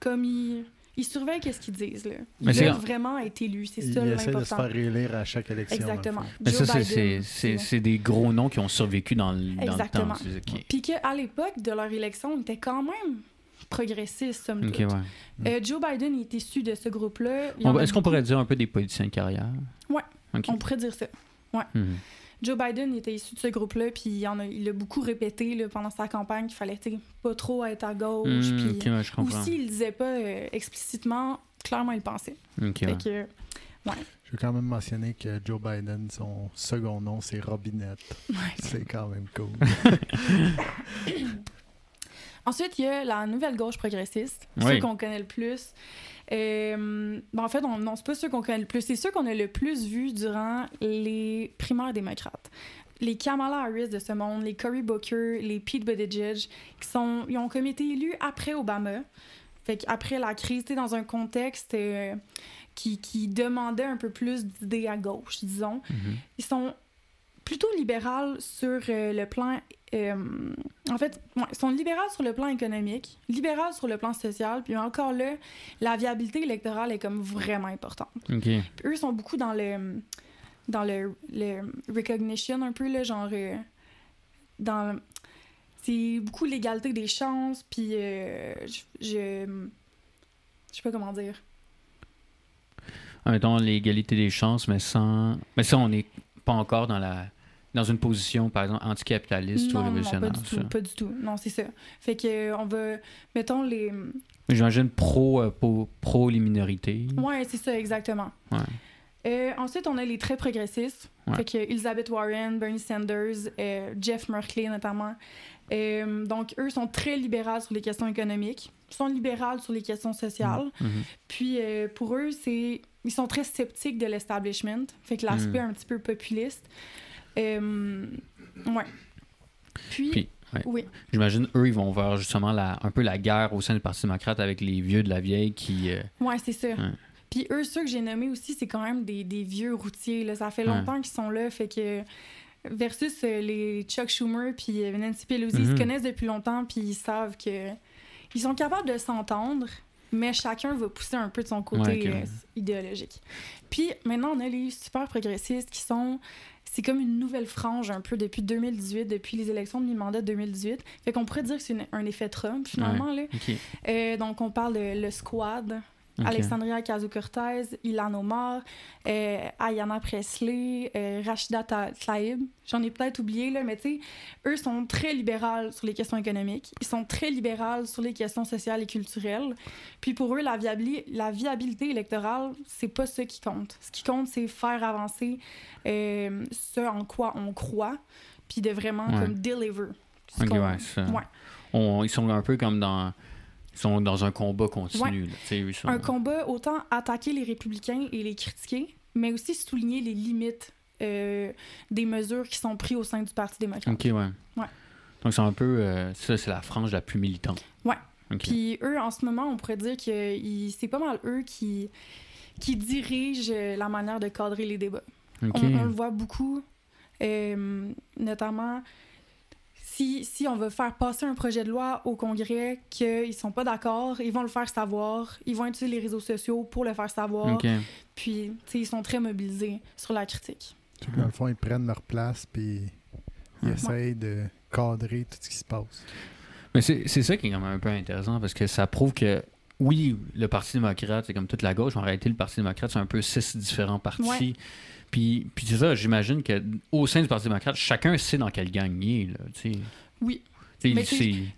comme ils, ils surveillent qu'est-ce qu'ils disent, là. Ils veulent vraiment être élus, c'est ça essaie de se l'important. faire élire à chaque élection. Exactement. Mais ça, Joe c'est- des gros noms qui ont survécu dans, le- dans le temps. Exactement. C'est- ok. Puis qu'à l'époque de leur élection, ils étaient quand même progressistes, somme toute. ouais. Euh, Joe Biden est issu de ce groupe-là. Est-ce qu'on pourrait dire un peu des politiciens de carrière? Ouais. Ok. On pourrait dire ça. Mhm. Joe Biden était issu de ce groupe-là, puis il, en a, il a beaucoup répété là, pendant sa campagne qu'il fallait pas trop être à gauche. Hmm, puis ok, ouais, je comprends. aussi, il disait pas euh, explicitement, clairement, il le pensait. Ok, Fait ouais. que, Je veux quand même mentionner que Joe Biden, son second nom, c'est Robinette. ouais. C'est quand même cool. [laughs] [laughs] Ensuite, il y a la nouvelle gauche progressiste, Oui. ceux qu'on connaît le plus. Euh, ben, en fait, on, non, c'est pas ceux qu'on connaît le plus, c'est ceux qu'on a le plus vus durant les primaires démocrates. Les Kamala Harris de ce monde, les Cory Booker, les Pete Buttigieg, qui sont, ils ont comme été élus après Obama. Fait qu'après la crise, sais, dans un contexte euh, qui, qui demandait un peu plus d'idées à gauche, disons. Mhm. Ils sont plutôt libérales sur euh, le plan. euh, en fait, ouais, ils sont libérales sur le plan économique, libérales sur le plan social, puis encore là, la viabilité électorale est comme vraiment importante. Ok. Puis eux sont beaucoup dans le dans le, le recognition un peu là, genre euh, dans c'est beaucoup l'égalité des chances, puis je je je sais pas comment dire. Mettons l'égalité des chances, mais sans. Mais ça, on n'est pas encore dans la dans une position, par exemple, anticapitaliste ou Non, non, pas révolutionnaire. du tout, pas du tout. Non, c'est ça. Fait que euh, on va mettons les J'imagine pro, euh, pro, pro les minorités. Ouais, c'est ça, exactement. Ouais. Euh, ensuite, on a les très progressistes. Ouais. Fait que Elizabeth Warren, Bernie Sanders, euh, Jeff Merkley notamment. Euh, donc, eux sont très libérales sur les questions économiques. Ils sont libérales sur les questions sociales. Mhm. Puis, euh, pour eux, c'est ils sont très sceptiques de l'establishment. Fait que l'aspect Mm. un petit peu populiste. Euh, ouais. Puis, Puis, ouais. oui. J'imagine, eux, ils vont voir justement la, un peu la guerre au sein du Parti démocrate avec les vieux de la vieille qui. euh, Ouais, c'est ça. Puis eux, ceux que j'ai nommés aussi, c'est quand même des, des vieux routiers. Là. Ça fait longtemps qu'ils sont là, fait que versus euh, les Chuck Schumer puis euh, Nancy Pelosi, ils se Mhm. connaissent depuis longtemps puis ils savent que ils sont capables de s'entendre, mais chacun va pousser un peu de son côté Ouais, euh, idéologique. Puis maintenant, on a les super progressistes qui sont c'est comme une nouvelle frange un peu depuis 2018, depuis les élections de mi-mandat de 2018. Fait qu'on pourrait dire que c'est un effet Trump finalement. Là. Euh, donc on parle de le squad, Alexandria Ocasio-Cortez, Ilan Omar, euh, Ayanna Presley, euh, Rachida Tlaib. J'en ai peut-être oublié, là, mais tu sais, eux sont très libérales sur les questions économiques. Ils sont très libérales sur les questions sociales et culturelles. Puis pour eux, la, viabili- la viabilité électorale, c'est pas ce qui compte. Ce qui compte, c'est faire avancer euh, ce en quoi on croit, puis de vraiment Ouais. comme deliver. Ce Ok, qu'on- ouais, ça. Ouais. On- ils sont un peu comme dans. Ils sont dans un combat continu. là. Sont- un combat autant attaquer les républicains et les critiquer, mais aussi souligner les limites euh, des mesures qui sont prises au sein du Parti démocrate. OK, ouais. Ouais. Donc, c'est un peu. euh, ça, c'est la frange la plus militante. Ouais. OK. Puis eux, en ce moment, on pourrait dire que c'est pas mal eux qui, qui dirigent euh, la manière de cadrer les débats. OK. On, on le voit beaucoup, euh, notamment si, si on veut faire passer un projet de loi au Congrès qu'ils sont pas d'accord, ils vont le faire savoir, ils vont utiliser les réseaux sociaux pour le faire savoir, puis ils sont très mobilisés sur la critique. Dans le fond, ils prennent leur place puis ils Ouais. essayent de cadrer tout ce qui se passe. Mais c'est c'est ça qui est quand même un peu intéressant parce que ça prouve que, oui, le Parti démocrate, c'est comme toute la gauche, mais en réalité, le Parti démocrate, c'est un peu six différents partis. Ouais. Puis, puis c'est ça, j'imagine qu'au sein du Parti démocrate, chacun sait dans quelle gang il est. Là. Oui. Il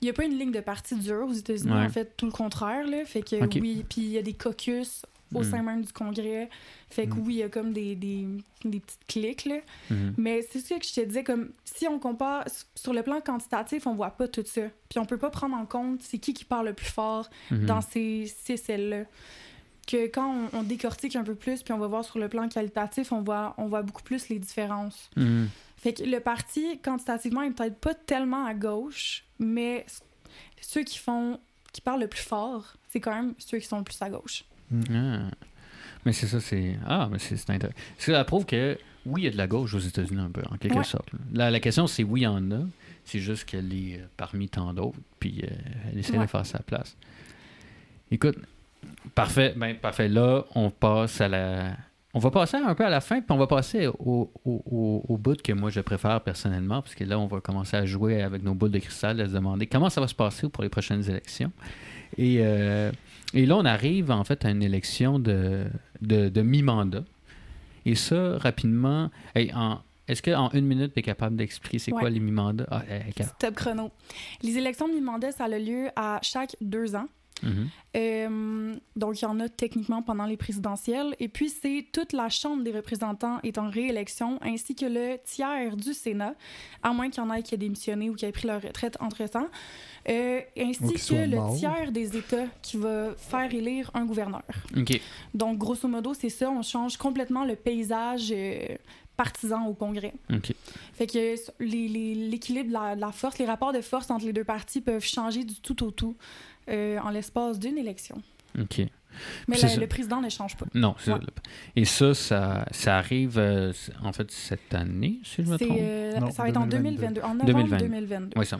n'y a pas une ligne de parti dure aux États-Unis, Ouais. en fait, tout le contraire. Là. Fait que oui, puis il y a des caucus au Mm. sein même du Congrès. Fait que Mm. oui, il y a comme des, des, des petites cliques. Là. Mhm. Mais c'est ce que je te disais, comme si on compare sur le plan quantitatif, on voit pas tout ça. Puis on peut pas prendre en compte c'est qui qui parle le plus fort Mhm. dans ces, ces celles-là. Que quand on, on décortique un peu plus, puis on va voir sur le plan qualitatif, on voit, on voit beaucoup plus les différences. Mhm. Fait que le parti, quantitativement, est peut-être pas tellement à gauche, mais ceux qui font, qui parlent le plus fort, c'est quand même ceux qui sont le plus à gauche. Ah. Mais c'est ça, c'est. Ah, mais c'est c'est intéressant. Ça prouve que, oui, il y a de la gauche aux États-Unis un peu, en quelque Ouais. sorte. La, la question, c'est oui, il y en a. C'est juste qu'elle est euh, parmi tant d'autres, puis euh, elle essaie de faire sa place. Écoute, parfait. Ben, parfait. Là, on passe à la. On va passer un peu à la fin, puis on va passer au, au, au, au bout que moi je préfère personnellement, parce que là, on va commencer à jouer avec nos boules de cristal, à se demander comment ça va se passer pour les prochaines élections. Et, euh, et là, on arrive en fait à une élection de, de, de mi-mandat. Et ça, rapidement, hey, en- est-ce qu'en une minute, tu es capable d'expliquer c'est quoi les mi-mandats? Ah, Top chrono. Les élections de mi-mandat, ça a lieu à chaque deux ans. Mhm. Euh, donc, il y en a techniquement pendant les présidentielles. Et puis, c'est toute la Chambre des représentants est en réélection, ainsi que le tiers du Sénat, à moins qu'il y en ait qui aient démissionné ou qui aient pris leur retraite entre-temps, euh, ainsi que le morts. tiers des États qui va faire élire un gouverneur. Donc, grosso modo, c'est ça. On change complètement le paysage euh, partisan au Congrès. OK. Fait que l'équilibre la, la force, les rapports de force entre les deux partis peuvent changer du tout au tout euh, en l'espace d'une élection. OK. Mais la- le président ne change pas. Non, Ouais. Et ça, ça, ça arrive, euh, en fait, cette année, si je me trompe. euh, Non, ça va être en 2022. 2022. En novembre 2022. 2022. Oui, ça,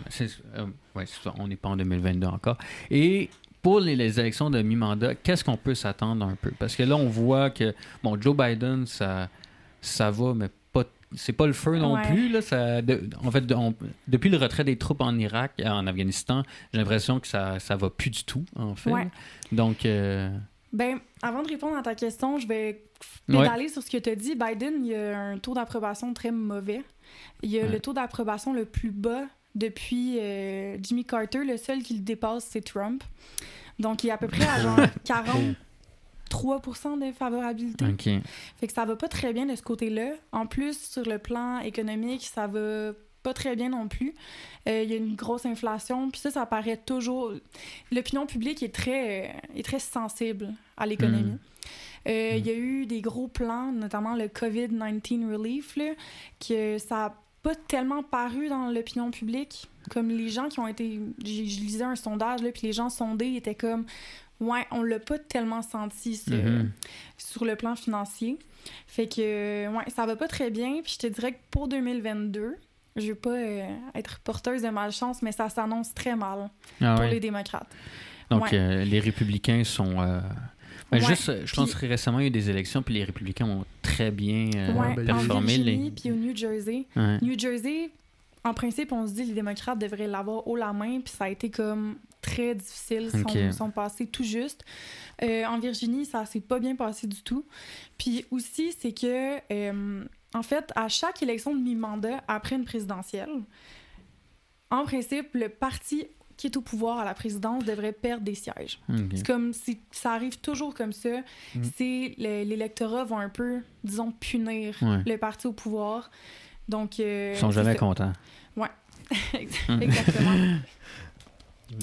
euh, ouais, ça. On n'est pas en 2022 encore. Et pour les, les élections de mi-mandat, qu'est-ce qu'on peut s'attendre un peu? Parce que là, on voit que, bon, Joe Biden, ça, ça va, mais pas, c'est pas le feu non Ouais. plus. Là, ça, de- en fait, de- on- depuis le retrait des troupes en Irak, en Afghanistan, j'ai l'impression que ça, ça va plus du tout, en fait. Ouais. Donc, euh, Ben, avant de répondre à ta question, je vais Ouais. pédaler sur ce que tu as dit. Biden, il y a un taux d'approbation très mauvais. Il y a le taux d'approbation le plus bas depuis euh, Jimmy Carter. Le seul qui le dépasse, c'est Trump. Donc, il est à peu près à [laughs] genre 43% de favorabilité. OK. Fait que ça va pas très bien de ce côté-là. En plus, sur le plan économique, ça va pas très bien non plus. Euh, Il y a une grosse inflation, puis ça, ça paraît toujours... L'opinion publique est très, euh, est très sensible à l'économie. Mm. Euh, Il y a eu des gros plans, notamment le COVID-19 relief, là, que ça a pas tellement paru dans l'opinion publique. Comme les gens qui ont été... Je lisais un sondage, là, puis les gens sondés étaient comme... Ouais, on l'a pas tellement senti, ce- Mhm. sur le plan financier. Fait que, euh, ouais, ça va pas très bien. Puis je te dirais que pour 2022, je veux pas euh, être porteuse de malchance, mais ça s'annonce très mal Ah pour ouais. les démocrates. Donc, Ouais. euh, les républicains sont. euh, ben, Ouais. Juste, je pense que récemment, il y a eu des élections, puis les républicains ont très bien euh, ouais, ben, en performé. Virginie, Les... puis au New Jersey. Ouais. New Jersey, en principe, on se dit les démocrates devraient l'avoir haut la main, puis ça a été comme très difficile. Ils Ok. sont, sont passés tout juste. Euh, en Virginie, ça s'est pas bien passé du tout. Puis aussi, c'est que, euh, en fait, à chaque élection de mi-mandat après une présidentielle, en principe, le parti qui est au pouvoir à la présidence devrait perdre des sièges. C'est comme si ça arrive toujours comme ça. Mm. C'est le- l'électorat va un peu, disons, punir Ouais. le parti au pouvoir. Donc, euh, Ils sont jamais contents. [laughs] Exactement. [laughs]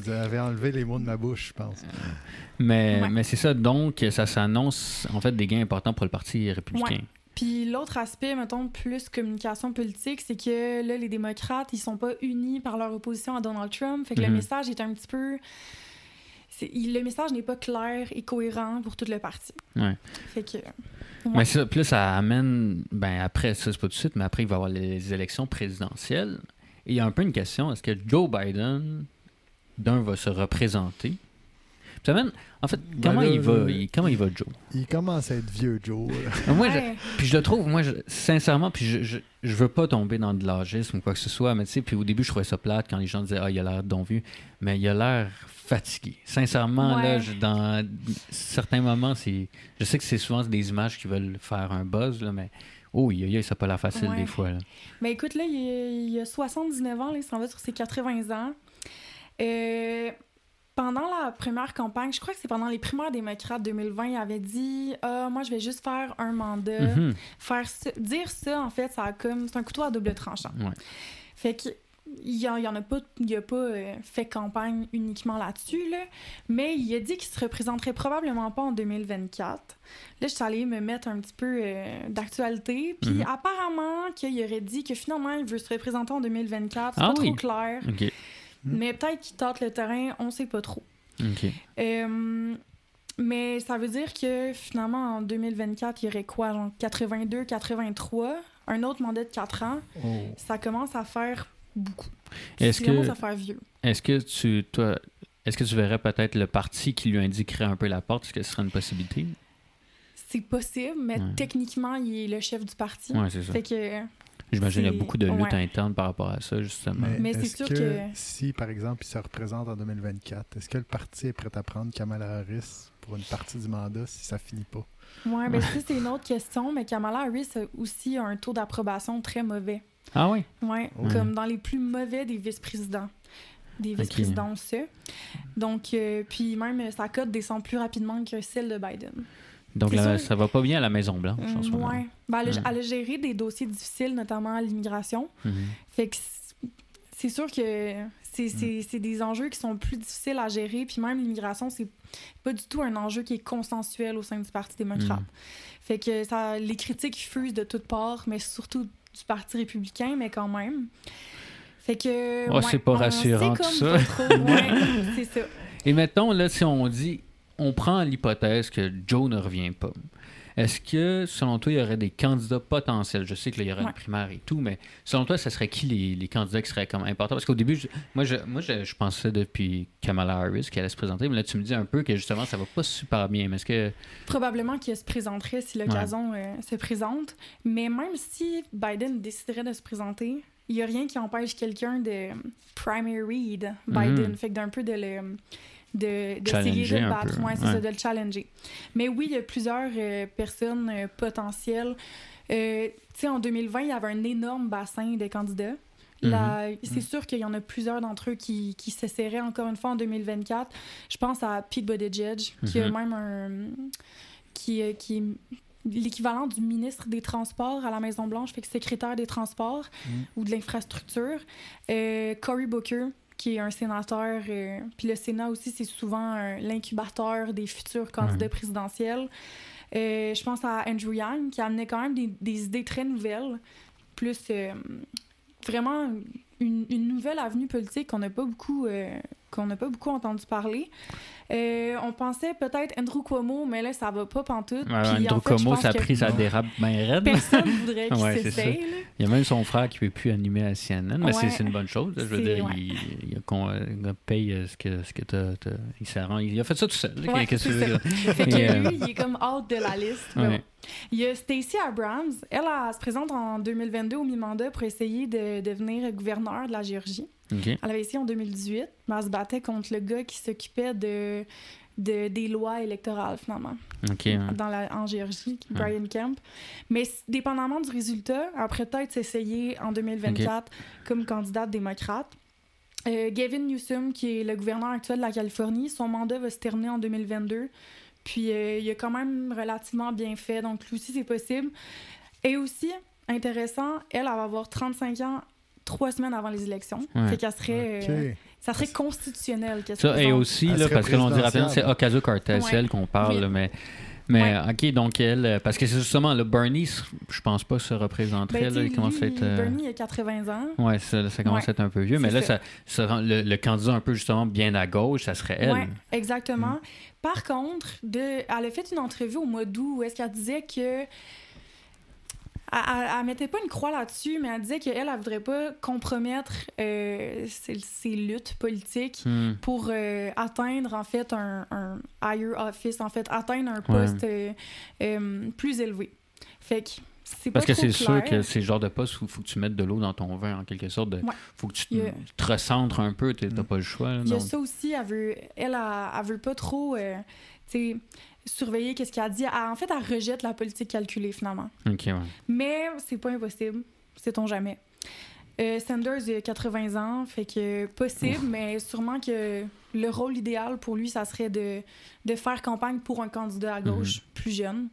Vous avez enlevé les mots de ma bouche, je pense. Mais, Ouais. mais c'est ça, donc ça s'annonce en fait des gains importants pour le Parti républicain. Puis l'autre aspect, mettons, plus communication politique, c'est que là, les démocrates, ils sont pas unis par leur opposition à Donald Trump. Fait que le Mhm. message est un petit peu. il- Le message n'est pas clair et cohérent pour tout le parti. Ouais. Fait que. Mais ça, là, ça amène. Ben, après, ça, c'est pas tout de suite, mais après, il va y avoir les élections présidentielles. Et il y a un peu une question est-ce que Joe Biden, d'un, va se représenter ça amène. En fait, Ben comment, là, il va, il- comment il va, Joe? Il commence à être vieux, Joe. [laughs] Moi, je-. Puis je le trouve, moi, je- sincèrement, puis je, je, je veux pas tomber dans de l'âgisme ou quoi que ce soit, mais tu sais, puis au début, je trouvais ça plate quand les gens disaient, ah, il a l'air don vu, mais il a l'air fatigué. Sincèrement, là, Ouais. dans certains moments, c'est, je sais que c'est souvent des images qui veulent faire un buzz, là, mais oh, il a ça a pas l'air facile Ouais. des fois. Là. Mais écoute, là, il, il a 79 ans, là, il s'en va sur ses 80 ans. Euh, pendant la première campagne, je crois que c'est pendant les primaires démocrates 2020, il avait dit Ah, moi, je vais juste faire un mandat. Mhm. Faire dire ça, en fait, ça a comme. C'est un couteau à double tranchant. Ouais. Fait que. Il y en, a pas, il a pas euh, fait campagne uniquement là-dessus, là, mais il a dit qu'il se représenterait probablement pas en 2024. Là, je suis allée me mettre un petit peu euh, d'actualité, puis Mhm. apparemment qu'il aurait dit que finalement il veut se représenter en 2024. C'est Ah pas oui. trop clair, Ok. mais peut-être qu'il tente le terrain, on sait pas trop. Euh, mais ça veut dire que finalement en 2024, il y aurait quoi, genre 82, 83, un autre mandat de 4 ans? Oh. Ça commence à faire beaucoup. Est-ce Ça que- commence à faire vieux. Est-ce que tu, toi, est-ce que tu verrais peut-être le parti qui lui indiquerait un peu la porte? Est-ce que ce serait une possibilité? C'est possible, mais Ouais. techniquement, il est le chef du parti. Ouais, c'est ça. Fait que J'imagine qu'il y a beaucoup de luttes ouais. internes par rapport à ça, justement. Mais, Mais c'est sûr que, que- si, par exemple, il se représente en 2024, est-ce que le parti est prêt à prendre Kamala Harris pour une partie du mandat si ça finit pas? Ouais, ben ça, c'est une autre question, mais Kamala Harris a aussi un taux d'approbation très mauvais. Ah oui? Ouais, Ouais. comme dans les plus mauvais des vice-présidents. Des vice-présidents, ça. Donc, euh, puis même, sa cote descend plus rapidement que celle de Biden. Donc là, ça va pas bien à la Maison-Blanche en ce Mm, moment. ouais. Ben, elle, elle a géré des dossiers difficiles, notamment l'immigration. Mhm. Fait que c'est- sûr que c'est c'est- des enjeux qui sont plus difficiles à gérer. Puis même l'immigration, c'est pas du tout un enjeu qui est consensuel au sein du Parti démocrate. Mm. Fait que ça, les critiques fusent de toutes parts, mais surtout du Parti républicain, mais quand même. Fait que. Oh, c'est pas on rassurant, tout ça. c'est ça. [laughs] Et mettons, là, si on dit, on prend l'hypothèse que Joe ne revient pas, est-ce que, selon toi, il y aurait des candidats potentiels? Je sais qu'il y aurait Ouais. une primaire et tout, mais selon toi, ce serait qui les, les candidats qui seraient comme importants? Parce qu'au début, je- moi, je, moi je, je pensais depuis Kamala Harris qu'elle allait se présenter, mais là, tu me dis un peu que justement, ça va pas super bien. Mais est-ce que. Probablement qu'il se présenterait si l'occasion euh, se présente. Mais même si Biden déciderait de se présenter, il n'y a rien qui empêche quelqu'un de primary Biden. Mhm. Fait que d'un peu de le. De, de le un battre, peu, ouais, c'est ouais. ça, de le challenger. Mais oui, il y a plusieurs euh, personnes euh, potentielles. Euh, tu sais, en 2020, il y avait un énorme bassin de candidats. Là, c'est sûr qu'il y en a plusieurs d'entre eux qui, qui s'essaieraient encore une fois en 2024. Je pense à Pete Buttigieg, qui a Mhm. même un. qui, qui est l'équivalent du ministre des Transports à la Maison-Blanche, fait que secrétaire des Transports Mhm. ou de l'infrastructure. Cory Booker, qui est un sénateur. euh, puis le Sénat aussi, c'est souvent euh, l'incubateur des futurs candidats Ouais. présidentiels. Euh, je pense à Andrew Yang, qui amenait quand même des, des idées très nouvelles, plus euh, vraiment une, une nouvelle avenue politique qu'on n'a pas beaucoup qu'on n'a pas beaucoup entendu parler. Euh, on pensait peut-être Andrew Cuomo, mais là, ça va pas pantoute. Ouais, Andrew en fait, je Cuomo, pense ça a que pris sa Non. dérape bien raide. Personne voudrait qu'il [laughs] Ouais, s'essaye. Il y a même son frère qui ne peut plus animer à CNN, mais c'est Ouais. c'est une bonne chose. là. Je veux dire, il, paye euh, ce que, ce que t'as- t'as- il, rend- il a fait ça tout seul. là. Que dire? Fait que euh, lui, il est comme out de la liste. mais Ouais. bon. Il y a Stacey Abrams. Elle, elle se présente en 2022 au mi-mandat pour essayer de devenir gouverneure de la Géorgie. Elle avait essayé en 2018, mais elle se battait contre le gars qui s'occupait de, de- des lois électorales, finalement, ouais. dans la, en Géorgie, Ouais. Brian Kemp. Mais dépendamment du résultat, après peut-être s'essayer en 2024 comme candidate démocrate. Euh, Gavin Newsom, qui est le gouverneur actuel de la Californie, son mandat va se terminer en 2022. Puis euh, il a quand même relativement bien fait, donc lui aussi c'est possible. Et aussi, intéressant, elle, elle va avoir 35 ans trois semaines avant les élections. Ouais. Fait qu'elle serait... Euh, ça serait constitutionnel Ça, et aussi, là, parce que l'on dit rapidement, c'est. Ocasio-Cortez, Ouais. c'est elle qu'on parle, Oui. là, mais, Mais ok, donc elle, euh, parce que c'est justement le Bernie, je pense pas se représenterait. Ben, il commence à être. Euh, Bernie a 80 ans. Ouais, ça, commence à être un peu vieux, mais là, ça, le, candidat un peu justement bien à gauche, ça serait elle. Ouais, exactement. Mm. Par contre, de, elle a fait une entrevue au mois d'août où est-ce qu'elle disait que elle, mettait pas une croix là-dessus, mais elle disait qu'elle, elle, voudrait pas compromettre euh, ses, luttes politiques hmm. pour euh, atteindre, en fait, un, higher office, en fait, atteindre un poste euh, plus élevé. Fait que c'est Parce que c'est sûr que c'est le genre de poste où il faut que tu mettes de l'eau dans ton vin, en quelque sorte. Il faut que tu te, recentres un peu, tu n'as pas le choix. Il y a ça aussi, elle veut, elle, elle, veut pas trop surveiller qu'est-ce qu'elle dit. en fait, elle rejette la politique calculée, finalement. OK, ouais. Mais c'est pas impossible. Sait-on jamais. Euh, Sanders a 80 ans, fait que possible, mais sûrement que le rôle idéal pour lui, ça serait de, de faire campagne pour un candidat à gauche mhm. plus jeune.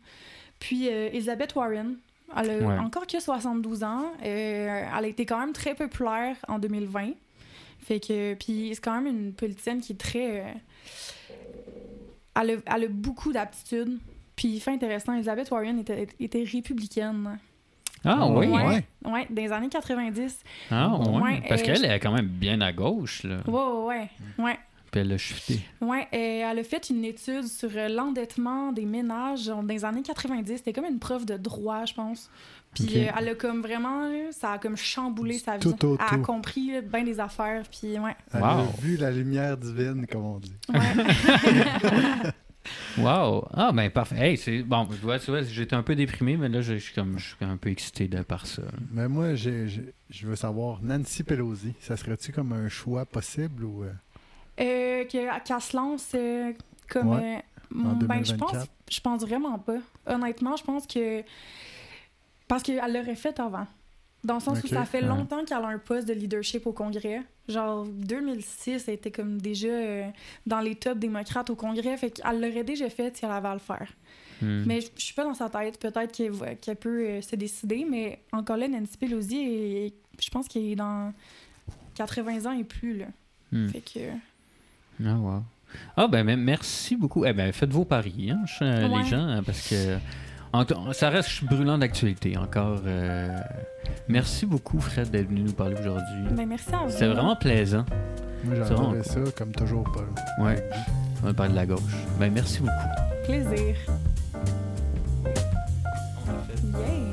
Puis euh, Elizabeth Warren, elle a encore que 72 ans. Euh, elle a été quand même très populaire en 2020. Fait que, puis c'est quand même une politicienne qui est très elle a, beaucoup d'aptitudes. Puis, fait intéressant, Elizabeth Warren était, républicaine. Ah oui? Ouais, ouais. dans les années 90. Ah ouais. Parce qu'elle est quand même bien à gauche, là. Ouais, ouais, ouais. Puis elle a chuté. Oui, elle a fait une étude sur l'endettement des ménages dans les années 90. C'était comme une preuve de droit, je pense. Puis elle a comme vraiment, ça a comme chamboulé sa vie. Elle a compris bien des affaires. Puis ouais. Elle a vu la lumière divine, comme on dit. Ouais. [laughs] wow! Ah, ben parfait. Hey, c'est bon, tu vois, j'étais un peu déprimé, mais là, je suis comme je suis un peu excité de par ça. Mais moi, je veux savoir, Nancy Pelosi, ça serait-tu comme un choix possible ou. Euh? Euh, qu'elle se lance euh, comme. Ouais. ben, je pense, je pense vraiment pas. Honnêtement, je pense que parce qu'elle l'aurait fait avant. Dans le sens où ça fait longtemps qu'elle a un poste de leadership au Congrès. Genre, 2006, elle était comme déjà euh, dans les tops démocrates au Congrès. Fait qu'elle l'aurait déjà fait si elle avait à le faire. Hmm. Mais je suis pas dans sa tête. Peut-être qu'elle peut euh, se décider. Mais encore là, Nancy Pelosi, je pense qu'elle est dans 80 ans et plus. Là. Hmm. Fait que... Ah, wow. Ah, ben, merci beaucoup. Eh ben, faites vos paris, hein, les gens, hein, parce que ça reste brûlant d'actualité encore. Euh. Merci beaucoup, Fred, d'être venu nous parler aujourd'hui. Ben, merci à vous. C'est vraiment plaisant. Moi, j'adorais ça, comme toujours, Paul. Ouais. On parle de la gauche. Ben, merci beaucoup. Plaisir. Yeah.